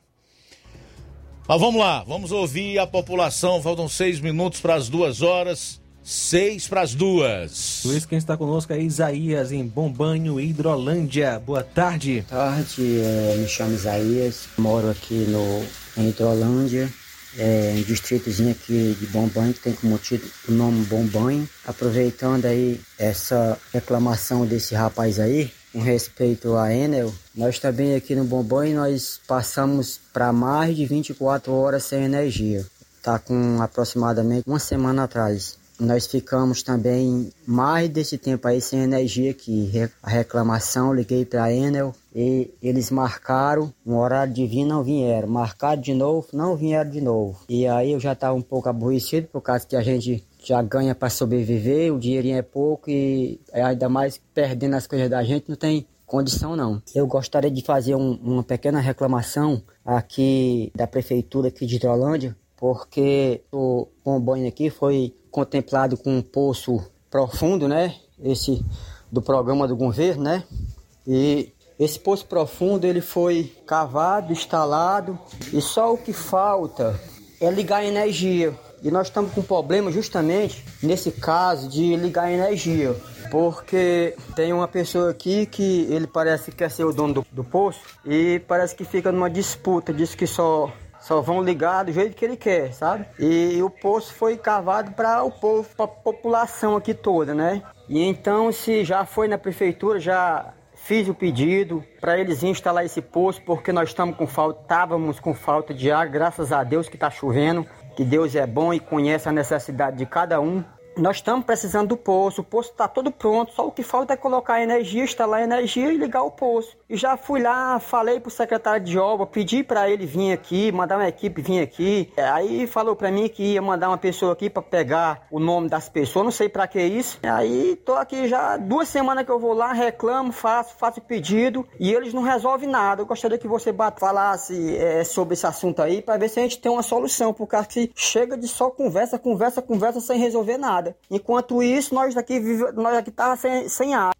A: Mas vamos lá, vamos ouvir a população. Faltam seis minutos para as duas horas. Seis para as duas.
B: Luiz, quem está conosco é Isaías, em Bombanho, Hidrolândia. Boa tarde.
X: Boa tarde, é, me chamo Isaías, moro aqui no, em Hidrolândia, é, um distritozinho aqui de Bombanho, que tem como título o nome Bombanho. Aproveitando aí essa reclamação desse rapaz aí, com respeito à Enel, nós também aqui no Bombanho, nós passamos para mais de 24 horas sem energia. Tá com aproximadamente uma semana atrás. Nós ficamos também mais desse tempo aí sem energia aqui. A reclamação, liguei para a Enel e eles marcaram um horário de vir, não vieram. Marcaram de novo, não vieram de novo. E aí eu já estava um pouco aborrecido por causa que a gente já ganha para sobreviver, o dinheirinho é pouco e ainda mais perdendo as coisas da gente, não tem condição não. Eu gostaria de fazer um, uma pequena reclamação aqui da prefeitura aqui de Hidrolândia, porque o Bombonho aqui foi contemplado com um poço profundo, né? Esse do programa do governo, né? E esse poço profundo ele foi cavado, instalado e só o que falta é ligar a energia. E nós estamos com problema justamente nesse caso de ligar a energia. Porque tem uma pessoa aqui que ele parece que quer ser o dono do, do poço e parece que fica numa disputa, diz que só só vão ligar do jeito que ele quer, sabe? E o poço foi cavado para o povo, para a população aqui toda, né? E então, se já foi na prefeitura, já fiz o pedido para eles instalar esse poço, porque nós estamos com falta, estávamos com falta de água, graças a Deus que está chovendo, que Deus é bom e conhece a necessidade de cada um. Nós estamos precisando do poço, o poço está todo pronto, só o que falta é colocar energia, instalar energia e ligar o poço. E já fui lá, falei pro secretário de obra, pedi para ele vir aqui, mandar uma equipe vir aqui. Aí falou para mim que ia mandar uma pessoa aqui para pegar o nome das pessoas, não sei para que isso. Aí tô aqui já duas semanas que eu vou lá, reclamo, faço, faço pedido e eles não resolvem nada. Eu gostaria que você falasse é, sobre esse assunto aí para ver se a gente tem uma solução, porque que chega de só conversa, conversa, conversa sem resolver nada. Enquanto isso, nós aqui, nós aqui tá sem, sem água.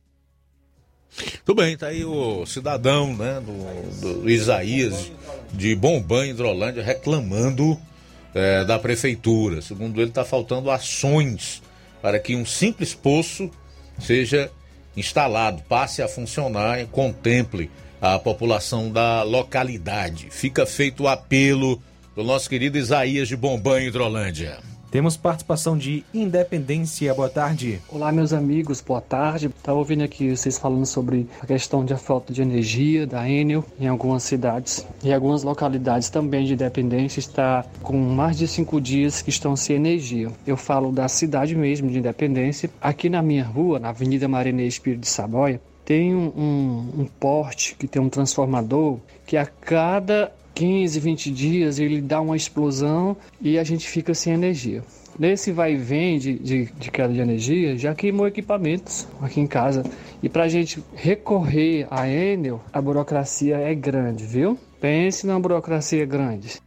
A: Tudo bem, tá aí o cidadão, né, do, do Isaías de Bombanho, Hidrolândia, reclamando é, da prefeitura. Segundo ele, está faltando ações para que um simples poço seja instalado, passe a funcionar e contemple a população da localidade. Fica feito o apelo do nosso querido Isaías de Bombanho, Hidrolândia.
B: Temos participação de Independência. Boa tarde.
Y: Olá, meus amigos. Boa tarde. Estava ouvindo aqui vocês falando sobre a questão da falta de energia da Enel em algumas cidades e algumas localidades também de Independência está com mais de cinco dias que estão sem energia. Eu falo da cidade mesmo de Independência. Aqui na minha rua, na Avenida Marinês Espírito de Saboia, tem um, um, um porte que tem um transformador que a cada 15, 20 dias ele dá uma explosão e a gente fica sem energia. Nesse vai e vem de, de, de queda de energia, já queimou equipamentos aqui em casa. E para a gente recorrer a Enel, a burocracia é grande, viu? Pense na burocracia grande.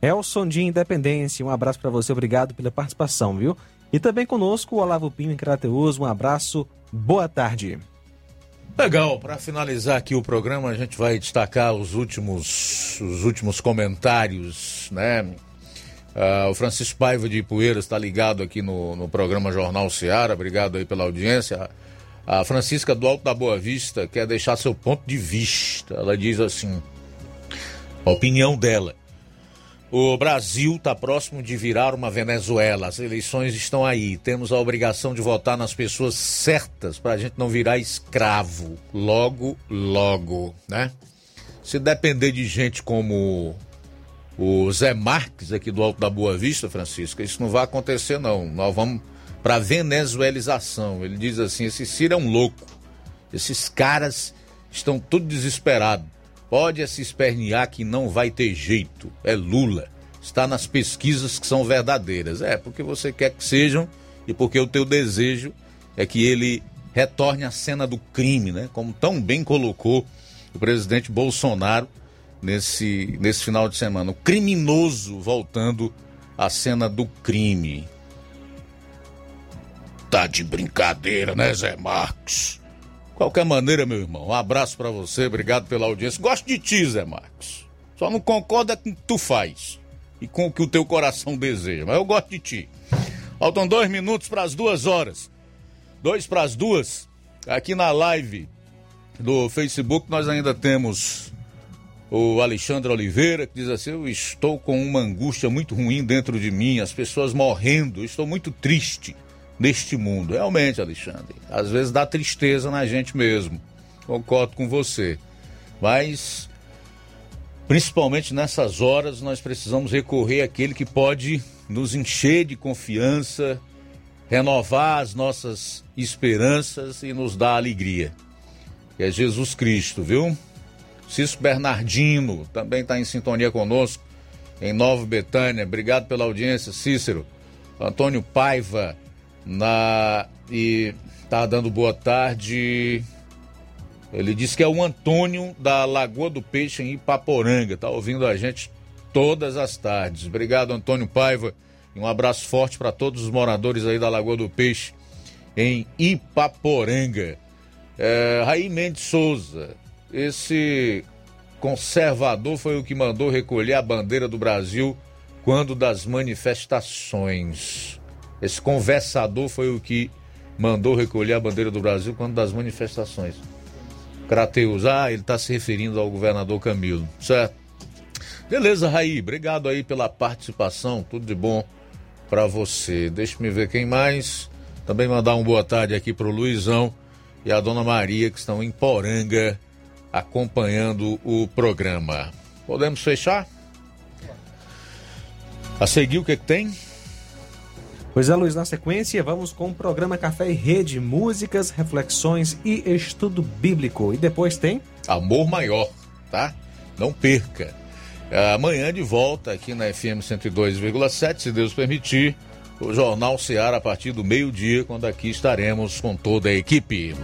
B: Elson de Independência, um abraço para você, obrigado pela participação, viu? E também conosco o Olavo Pinho em Crateus, um abraço, boa tarde.
A: Legal, para finalizar aqui o programa, a gente vai destacar os últimos, os últimos comentários, né? Uh, o Francisco Paiva de Poeiras está ligado aqui no, no programa Jornal Seara, obrigado aí pela audiência. A Francisca do Alto da Boa Vista quer deixar seu ponto de vista. Ela diz assim: a opinião dela. O Brasil está próximo de virar uma Venezuela. As eleições estão aí. Temos a obrigação de votar nas pessoas certas para a gente não virar escravo. Logo, logo, né? Se depender de gente como o Zé Marques aqui do Alto da Boa Vista, Francisco, isso não vai acontecer não. Nós vamos para venezuelização. Ele diz assim: esse Ciro é um louco. Esses caras estão todos desesperados. Pode se espernear que não vai ter jeito. É Lula. está nas pesquisas que são verdadeiras. É, porque você quer que sejam e porque o teu desejo é que ele retorne à cena do crime, né? Como tão bem colocou o presidente Bolsonaro nesse, nesse final de semana. O criminoso voltando à cena do crime. Tá de brincadeira, né, Zé Marcos? Qualquer maneira, meu irmão, um abraço para você, obrigado pela audiência. Gosto de ti, Zé Marcos. Só não concorda com o que tu faz e com o que o teu coração deseja, mas eu gosto de ti. Faltam dois minutos para as duas horas. Dois para as duas. Aqui na live do Facebook nós ainda temos o Alexandre Oliveira, que diz assim: Eu estou com uma angústia muito ruim dentro de mim, as pessoas morrendo, estou muito triste neste mundo. Realmente, Alexandre, às vezes dá tristeza na gente mesmo. Concordo com você. Mas, principalmente nessas horas, nós precisamos recorrer àquele que pode nos encher de confiança, renovar as nossas esperanças e nos dar alegria. Que é Jesus Cristo, viu? Cício Bernardino também está em sintonia conosco em Nova Betânia. Obrigado pela audiência, Cícero. Antônio Paiva na e tá dando boa tarde. Ele disse que é o Antônio da Lagoa do Peixe em Ipaporanga. Tá ouvindo a gente todas as tardes. Obrigado, Antônio Paiva. E um abraço forte para todos os moradores aí da Lagoa do Peixe em Ipaporanga. É, Raí Mendes Souza, esse conservador foi o que mandou recolher a bandeira do Brasil quando das manifestações. Esse conversador foi o que mandou recolher a bandeira do Brasil quando das manifestações. Crateus, ah, ele está se referindo ao governador Camilo, certo? Beleza, Raí, obrigado aí pela participação, tudo de bom para você. Deixa-me ver quem mais. Também mandar uma boa tarde aqui pro Luizão e a Dona Maria que estão em Poranga acompanhando o programa. Podemos fechar? A seguir o que, que tem?
B: Pois é, Luiz, na sequência vamos com o programa Café e Rede, músicas, reflexões e estudo bíblico. E depois tem?
A: Amor Maior, tá? Não perca. Amanhã de volta aqui na FM 102,7, se Deus permitir, o Jornal Seara a partir do meio-dia, quando aqui estaremos com toda a equipe.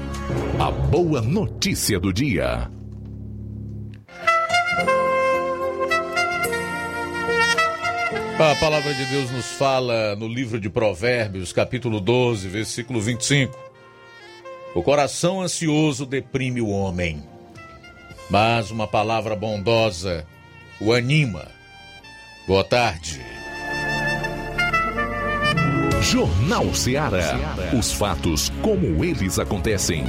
H: A boa notícia do dia.
A: A palavra de Deus nos fala no livro de Provérbios, capítulo 12, versículo 25. O coração ansioso deprime o homem, mas uma palavra bondosa o anima. Boa tarde.
H: Jornal Ceará. Os fatos como eles acontecem.